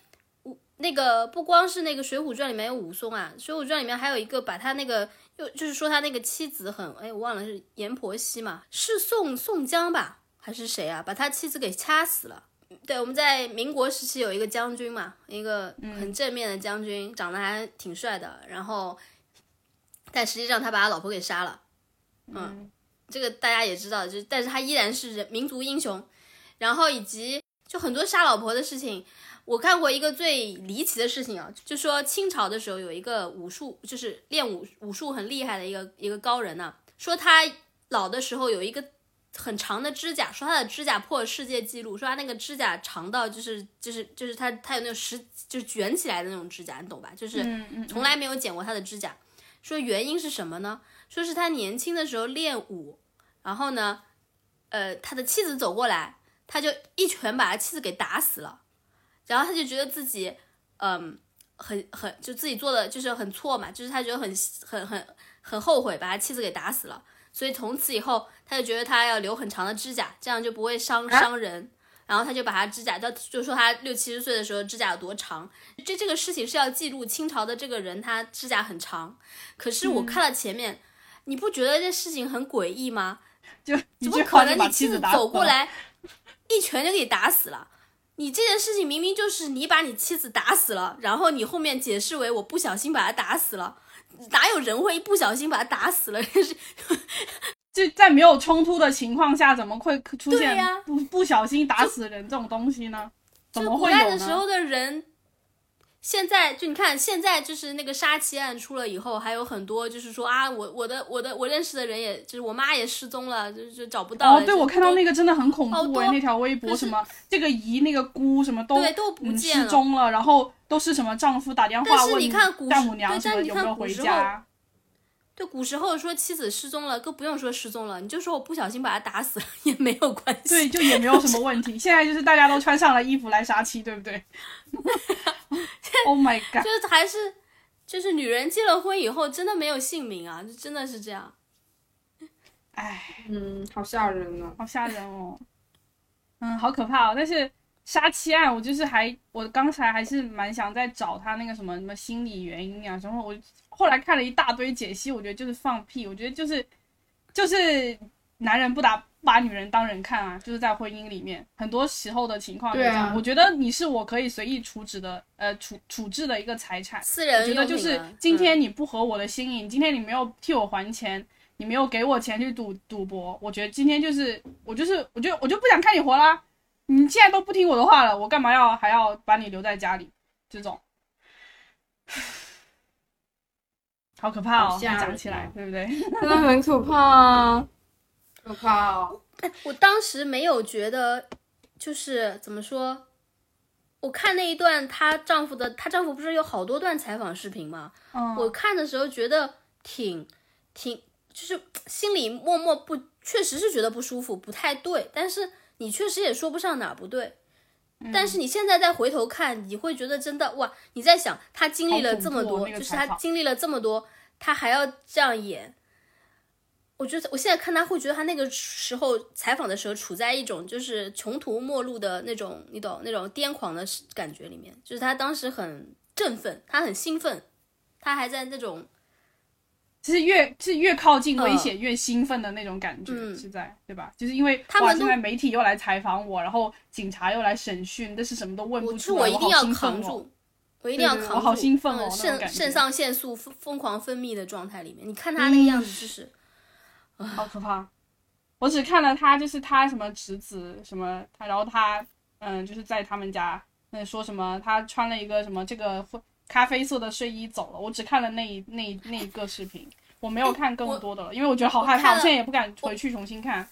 武那个不光是那个《水浒传》里面有武松啊，《水浒传》里面还有一个把他那个又就是说他那个妻子很哎，我忘了是阎婆惜嘛，是宋宋江吧，还是谁啊？把他妻子给掐死了。对，我们在民国时期有一个将军嘛，一个很正面的将军，长得还挺帅的，然后但实际上他把他老婆给杀了。嗯，这个大家也知道，就但是他依然是人民族英雄。然后以及就很多杀老婆的事情，我看过一个最离奇的事情啊，就说清朝的时候有一个武术，就是练武武术很厉害的一个一个高人呐、说他老的时候有一个很长的指甲，说他的指甲破了世界纪录，说他那个指甲长到就是就是就是他他有那种十就是卷起来的那种指甲，你懂吧？就是从来没有剪过他的指甲。说原因是什么呢？说是他年轻的时候练武，然后呢，呃，他的妻子走过来，他就一拳把他妻子给打死了，然后他就觉得自己，嗯，很很就自己做的就是很错嘛，就是他觉得很很很很后悔把他妻子给打死了，所以从此以后他就觉得他要留很长的指甲，这样就不会伤啊伤人。然后他就把他指甲，他就说他六七十岁的时候指甲有多长，这这个事情是要记录清朝的这个人他指甲很长。可是我看了前面，你不觉得这事情很诡异吗？就一怎么可能你妻子走过来，一拳就给打死了？你这件事情明明就是你把你妻子打死了，然后你后面解释为我不小心把他打死了，哪有人会一不小心把他打死了？就在没有冲突的情况下，怎么会出现不不小心打死人这种东西呢？怎就是么古代的会呢？时候的人，现在就你看，现在就是那个杀妻案出了以后，还有很多就是说啊，我我的我的我认识的人也，就是我妈也失踪了，就是找不到了。哦，对，我看到那个真的很恐怖那条微博什么这个姨那个姑什么都对都不嗯见了。失踪了，然后都是什么丈夫打电话问丈母娘有没有回家，对，古时候说妻子失踪了，更不用说失踪了，你就说我不小心把他打死了 也没有关系。对，就也没有什么问题。现在就是大家都穿上了衣服来杀妻，对不对？Oh my god！就是还是就是女人结了婚以后真的没有姓名啊，就真的是这样。哎，嗯，好吓人呢。好吓人哦。嗯，好可怕哦。但是杀妻案，我就是还，我刚才还是蛮想再找他那个什么什么心理原因啊什么。我后来看了一大堆解析，我觉得就是放屁。我觉得就是就是男人不打不把女人当人看啊，就是在婚姻里面很多时候的情况就这样。对啊我觉得你是我可以随意处置的，呃，处处置的一个财产。私我人用品觉得就是啊今嗯天你不合我的心意，今天你没有替我还钱，你没有给我钱去赌赌博，我觉得今天就是我就是我就我就不想看你活啦。你现在都不听我的话了，我干嘛要还要把你留在家里？这种，好可怕哦！好吓人讲起来，对不对？真的很可怕啊，可怕哦。我当时没有觉得，就是怎么说？我看那一段她丈夫的，她丈夫不是有好多段采访视频吗？嗯，我看的时候觉得挺挺，就是心里默默不，确实是觉得不舒服，不太对。但是你确实也说不上哪儿不对。嗯但是你现在再回头看，你会觉得真的哇！你在想，他经历了这么多，就是他经历了这么多，他还要这样演。我觉得我现在看他会觉得他那个时候采访的时候处在一种就是穷途末路的那种，你懂那种癫狂的感觉里面，就是他当时很振奋，他很兴奋，他还在那种就是越是越靠近危险越兴奋的那种感觉，嗯是在对吧？就是因为哇，他们都现在媒体又来采访我，然后警察又来审讯，但是什么都问不出来，我一定要。扛住，我一定要扛住，我好兴奋哦肾肾上腺素疯疯狂分泌的状态里面，你看他那个样子就是，好可怕。我只看了他，就是他什么侄子什么他，然后他嗯，就是在他们家那说什么他穿了一个什么这个咖啡色的睡衣走了。我只看了那一那一那一个视频，我没有看更多的了，因为我觉得好害怕，我现在也不敢回去重新看。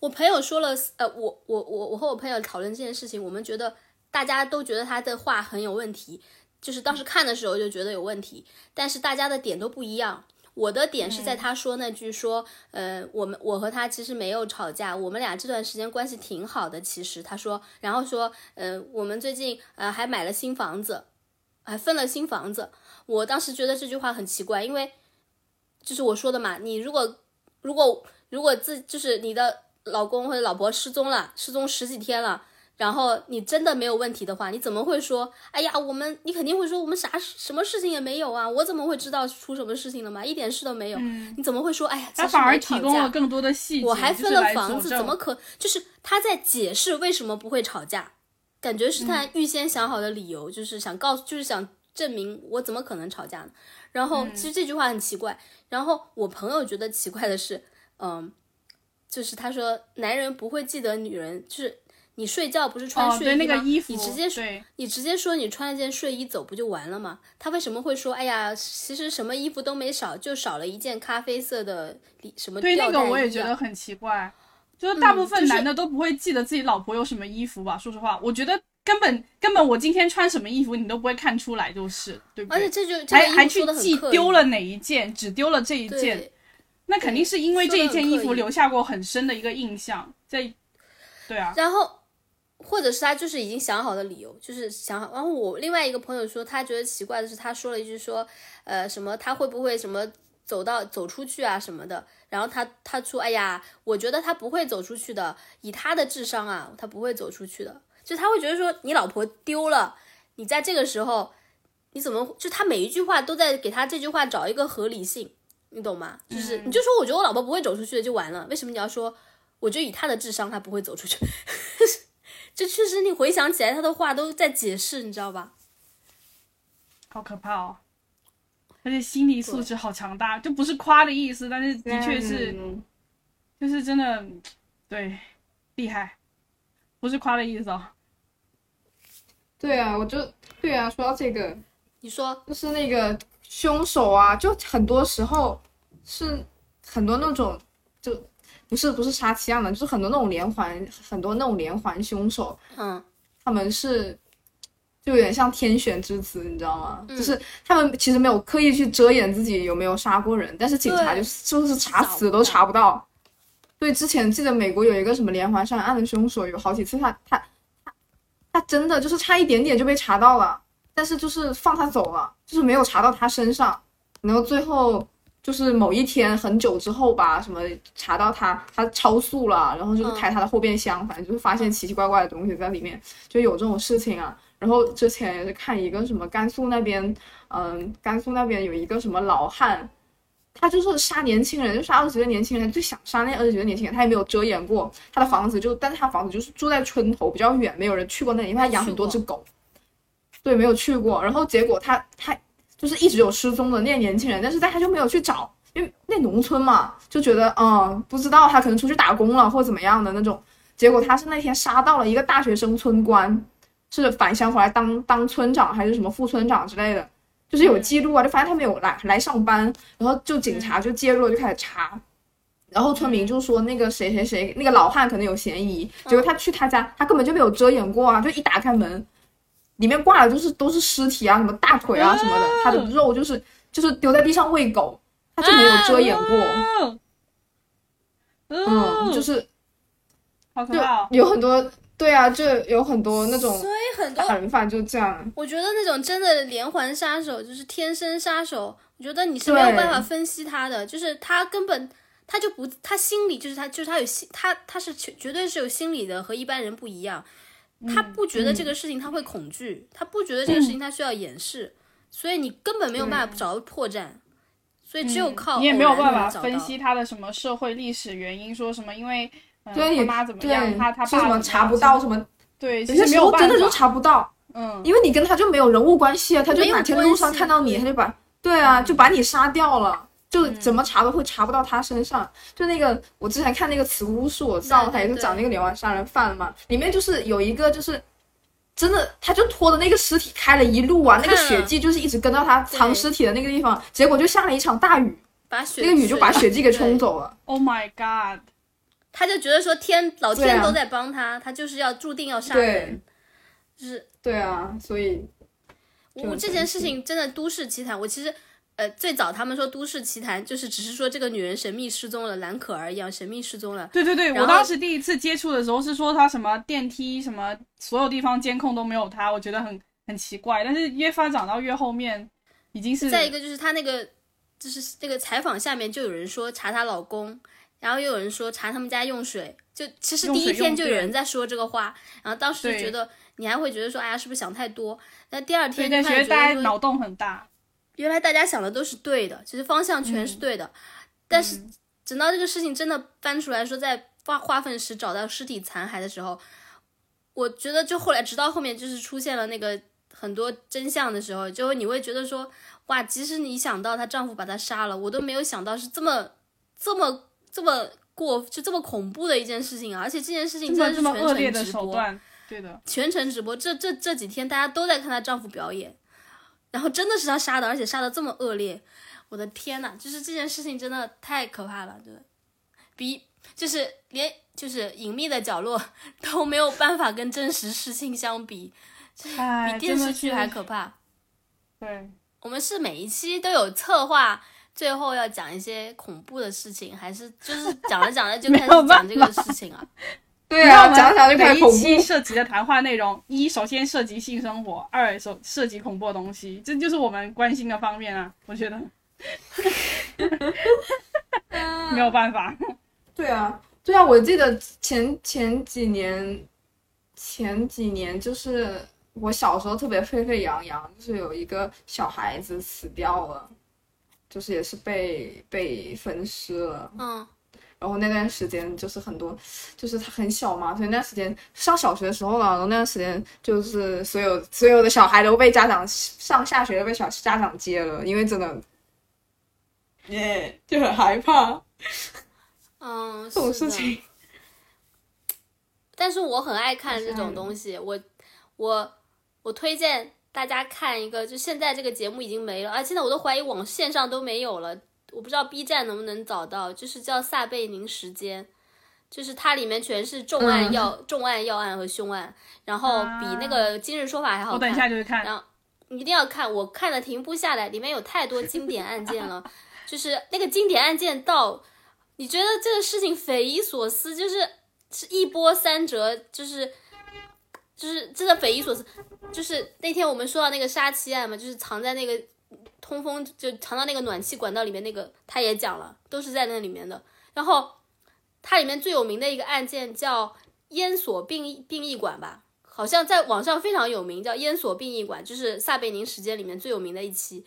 我朋友说了，呃，我我我我和我朋友讨论这件事情，我们觉得大家都觉得他的话很有问题，就是当时看的时候就觉得有问题，但是大家的点都不一样。我的点是在他说那句说，呃，我们我和他其实没有吵架，我们俩这段时间关系挺好的。其实他说，然后说，呃，我们最近呃还买了新房子，还分了新房子。我当时觉得这句话很奇怪，因为就是我说的嘛，你如果如果如果自就是你的老公或者老婆失踪了，失踪十几天了。然后你真的没有问题的话，你怎么会说？哎呀，我们你肯定会说我们啥什么事情也没有啊！我怎么会知道出什么事情了嘛？一点事都没有。你怎么会说？哎呀，他反而提供架了更多的细节，我还分了房子，怎么可？就是他在解释为什么不会吵架，感觉是他预先想好的理由，就是想告诉，就是想证明我怎么可能吵架呢？然后其实这句话很奇怪。然后我朋友觉得奇怪的是，嗯，就是他说男人不会记得女人，就是你睡觉不是穿睡衣吗？那个衣服，你直接说，对你直接说你穿了件睡衣走不就完了吗？他为什么会说，哎呀，其实什么衣服都没少，就少了一件咖啡色的里什么对那个我也觉得很奇怪，就是大部分男的都不会记得自己老婆有什么衣服吧？说实话，我觉得根本根本我今天穿什么衣服你都不会看出来，就是对不对而且？这就这个还还去记丢了哪一件，只丢了这一件，那肯定是因为这一件衣服留下过很深的一个印象。在，对啊，然后或者是他就是已经想好的理由，就是想好。然后我另外一个朋友说，他觉得奇怪的是，他说了一句说，呃，什么他会不会什么走到走出去啊什么的。然后他他说，哎呀，我觉得他不会走出去的，以他的智商啊，他不会走出去的。就他会觉得说，你老婆丢了，你在这个时候，你怎么就他每一句话都在给他这句话找一个合理性，你懂吗？就是你就说我觉得我老婆不会走出去的就完了，为什么你要说？我觉得以他的智商，他不会走出去。这确实，你回想起来，他的话都在解释，你知道吧？好可怕哦！而且心理素质好强大，就不是夸的意思，但是的确是，嗯就是真的，对，厉害，不是夸的意思哦。对啊，我就对啊，说到这个，你说，就是那个凶手啊，就很多时候是很多那种就不是不是杀妻案的，就是很多那种连环很多那种连环凶手，嗯，他们是就有点像天选之子，你知道吗？嗯就是他们其实没有刻意去遮掩自己有没有杀过人，但是警察就是就是查死都查不到。对，之前记得美国有一个什么连环杀人案的凶手，有好几次他他他他真的就是差一点点就被查到了，但是就是放他走了，就是没有查到他身上，然后最后就是某一天很久之后吧，什么查到他他超速了，然后就是开他的后备箱，反正就是发现奇奇怪怪的东西在里面，就有这种事情啊。然后之前也是看一个什么甘肃那边，嗯，甘肃那边有一个什么老汉，他就是杀年轻人，就杀二十几个年轻人，就想杀那二十几个年轻人，他也没有遮掩过他的房子就，但是他房子就是住在村头比较远，没有人去过那里，因为他养很多只狗，对，没有去过。然后结果他他就是一直有失踪的那些年轻人，但是但他就没有去找，因为那农村嘛，就觉得嗯不知道他可能出去打工了或怎么样的那种。结果他是那天杀到了一个大学生村官，是返乡回来当当村长还是什么副村长之类的，就是有记录啊，就发现他没有来来上班，然后就警察就介入了，就开始查。然后村民就说那个谁谁谁那个老汉可能有嫌疑，结果他去他家，他根本就没有遮掩过啊，就一打开门，里面挂的就是都是尸体啊，什么大腿啊什么的，他的肉就是就是丢在地上喂狗，他就没有遮掩过，哦，嗯，就是就好可怕哦！有很多对啊，就有很多那种所以很多杀人犯就这样，我觉得那种真的连环杀手，就是天生杀手，我觉得你是没有办法分析他的，就是他根本他就不，他心里就是他就是他有心，他他是绝绝对是有心理的，和一般人不一样。他不觉得这个事情他会恐惧，他不觉得这个事情他需要掩饰，所以你根本没有办法找到破绽，所以只有靠你也没有办法分析他的什么社会历史原因，说什么因为、呃、对他妈怎么样，对，他他说什么爸怎么查不到什么，对，有些时其实没有办法。候真的就查不到，嗯，因为你跟他就没有人物关系啊，他就哪天路上看到你，他就把对啊，就把你杀掉了。就怎么查都会查不到他身上。就那个，我之前看那个《慈巫术》，我知道他也是讲那个连环杀人犯嘛，里面就是有一个就是。真的，他就拖着那个尸体开了一路啊，那个血迹就是一直跟到他藏尸体的那个地方，结果就下了一场大雨，把血那个雨就把血迹给冲走了。Oh my god！他就觉得说天老天都在帮他，他就是要注定要杀人，就是对啊，所以我这件事情真的都市奇谈，我其实。呃，最早他们说都市奇谈，就是只是说这个女人神秘失踪了，蓝可儿一样神秘失踪了。对对对，我当时第一次接触的时候是说她什么电梯什么所有地方监控都没有她，我觉得很很奇怪。但是越发展到越后面，已经是再一个就是她那个，就是那个采访下面就有人说查她老公，然后又有人说查他们家用水，就其实第一天就有人在说这个话，然后当时就觉得你还会觉得说，哎呀，是不是想太多？那第二，天但觉得就觉得，大家脑洞很大。原来大家想的都是对的，其实方向全是对的，但是等到这个事情真的翻出来说，在化化粪池找到尸体残骸的时候，我觉得就后来直到后面就是出现了那个很多真相的时候，就会你会觉得说，哇，即使你想到她丈夫把她杀了，我都没有想到是这么这么这么过就这么恐怖的一件事情啊！而且这件事情真的是全程直播，手段，对的，全程直播，这这这几天大家都在看她丈夫表演，然后真的是她杀的，而且杀的这么恶劣，我的天呐，就是这件事情真的太可怕了，对，比就是连就是隐秘的角落都没有办法跟真实事情相比，哎，比电视剧还可怕。对。我们是每一期都有策划，最后要讲一些恐怖的事情，还是就是讲着讲着就 开始没有办讲这个事情啊？对啊，讲着讲着就开始恐一期怖。涉及的谈话内容，一首先涉及性生活，二首涉及恐怖的东西，这就是我们关心的方面啊。我觉得 没有办法，对啊，对啊，我记得前前几年，前几年就是我小时候特别沸沸扬扬，就是有一个小孩子死掉了，就是也是被被分尸了。嗯，然后那段时间就是很多，就是他很小嘛，所以那段时间上小学的时候了，然后那段时间就是所有所有的小孩都被家长上下学都被小家长接了，因为真的，耶、就很害怕嗯，这种事情。但是我很爱看这种东西，我我我推荐大家看一个，就现在这个节目已经没了，啊，现在我都怀疑网线上都没有了，我不知道 B 站能不能找到，就是叫撒贝宁时间，就是它里面全是重案嗯要、重案要案和凶案，然后比那个今日说法还好看。我等一下就去看。然后你一定要看，我看的停不下来，里面有太多经典案件了，就是那个经典案件到，你觉得这个事情匪夷所思，就是是一波三折，就是就是真的匪夷所思。就是那天我们说到那个杀妻案嘛，就是藏在那个通风，就藏到那个暖气管道里面那个，他也讲了，都是在那里面的。然后它里面最有名的一个案件叫烟锁殡殡仪馆吧，好像在网上非常有名，叫烟锁殡仪馆，就是撒贝宁时间里面最有名的一期。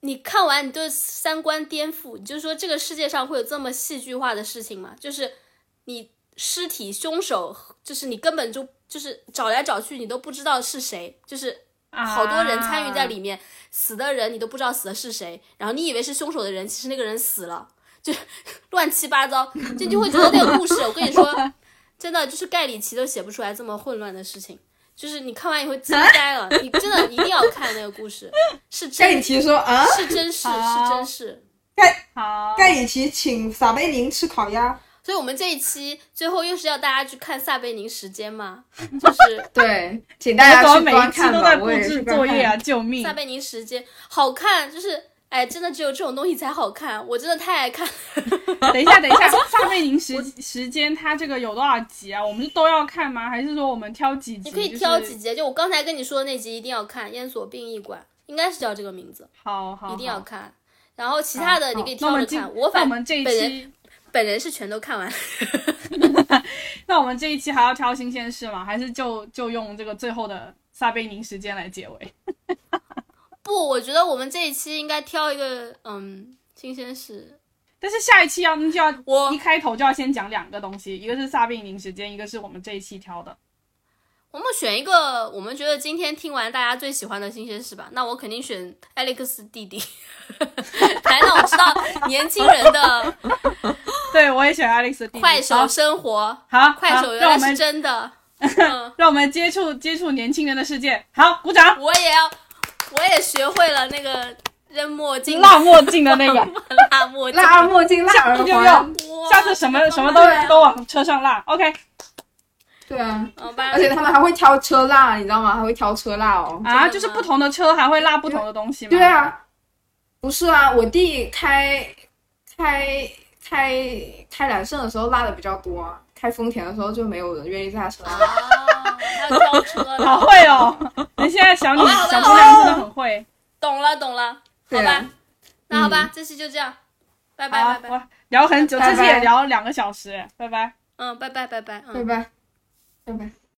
你看完你都三观颠覆，你就说这个世界上会有这么戏剧化的事情吗？就是你尸体凶手，就是你根本就就是找来找去你都不知道是谁，就是好多人参与在里面，死的人你都不知道死的是谁，然后你以为是凶手的人，其实那个人死了，就 乱七八糟，就就会觉得那个故事，我跟你说，真的就是盖里奇都写不出来这么混乱的事情。就是你看完以后惊呆了，你真的一定要看那个故事，是真盖里奇说啊，是真事，是真事。好，盖里奇请撒贝宁吃烤鸭。所以我们这一期最后又是要大家去看撒贝宁时间嘛，就是对，请大家去每一期观看吧。都在布置作业啊，救命撒！贝宁时间好看，就是哎，真的只有这种东西才好看，我真的太爱看了。等一下，等一下，撒贝宁时时间它这个有多少集啊？我们是都要看吗？还是说我们挑几集？你可以挑几集，就我刚才跟你说的那集一定要看，《烟锁殡仪馆》应该是叫这个名字，好好，一定要。看。然后其他的你可以挑着看，我反正这一本人期，本人是全都看完。那我们这一期还要挑新鲜事吗？还是就就用这个最后的撒贝宁时间来结尾？不，我觉得我们这一期应该挑一个嗯新鲜事。但是下一期要就要我一开头就要先讲两个东西，一个是撒贝宁时间，一个是我们这一期挑的。我们选一个我们觉得今天听完大家最喜欢的新鲜事吧。那我肯定选 Alex 弟弟，来让我知道年轻人的 对我也选 Alex 弟弟。快手生活，好，快手原来是让我们真的。嗯，让我们接触接触年轻人的世界。好，鼓掌。我也要，我也学会了那个扔墨镜、辣墨镜的那个，辣墨镜，辣墨镜、辣耳环，下次什么什么都都往车上拉。OK 对啊，而且他们还会挑车蜡，你知道吗？还会挑车蜡哦。啊，吗就是不同的车还会拉不同的东西吗？对，啊，不是啊，我弟开开开开揽胜的时候拉的比较多啊，开丰田的时候就没有人愿意在他车上。啊，还要挑车好，会哦！你现在小女好的小姑娘真的很会。懂了懂了，好对吧，那好吧嗯，这期就这样，拜拜拜，拜，聊很久，这期也聊了两个小时，拜拜。嗯，拜拜拜拜，嗯拜。拜，拜拜。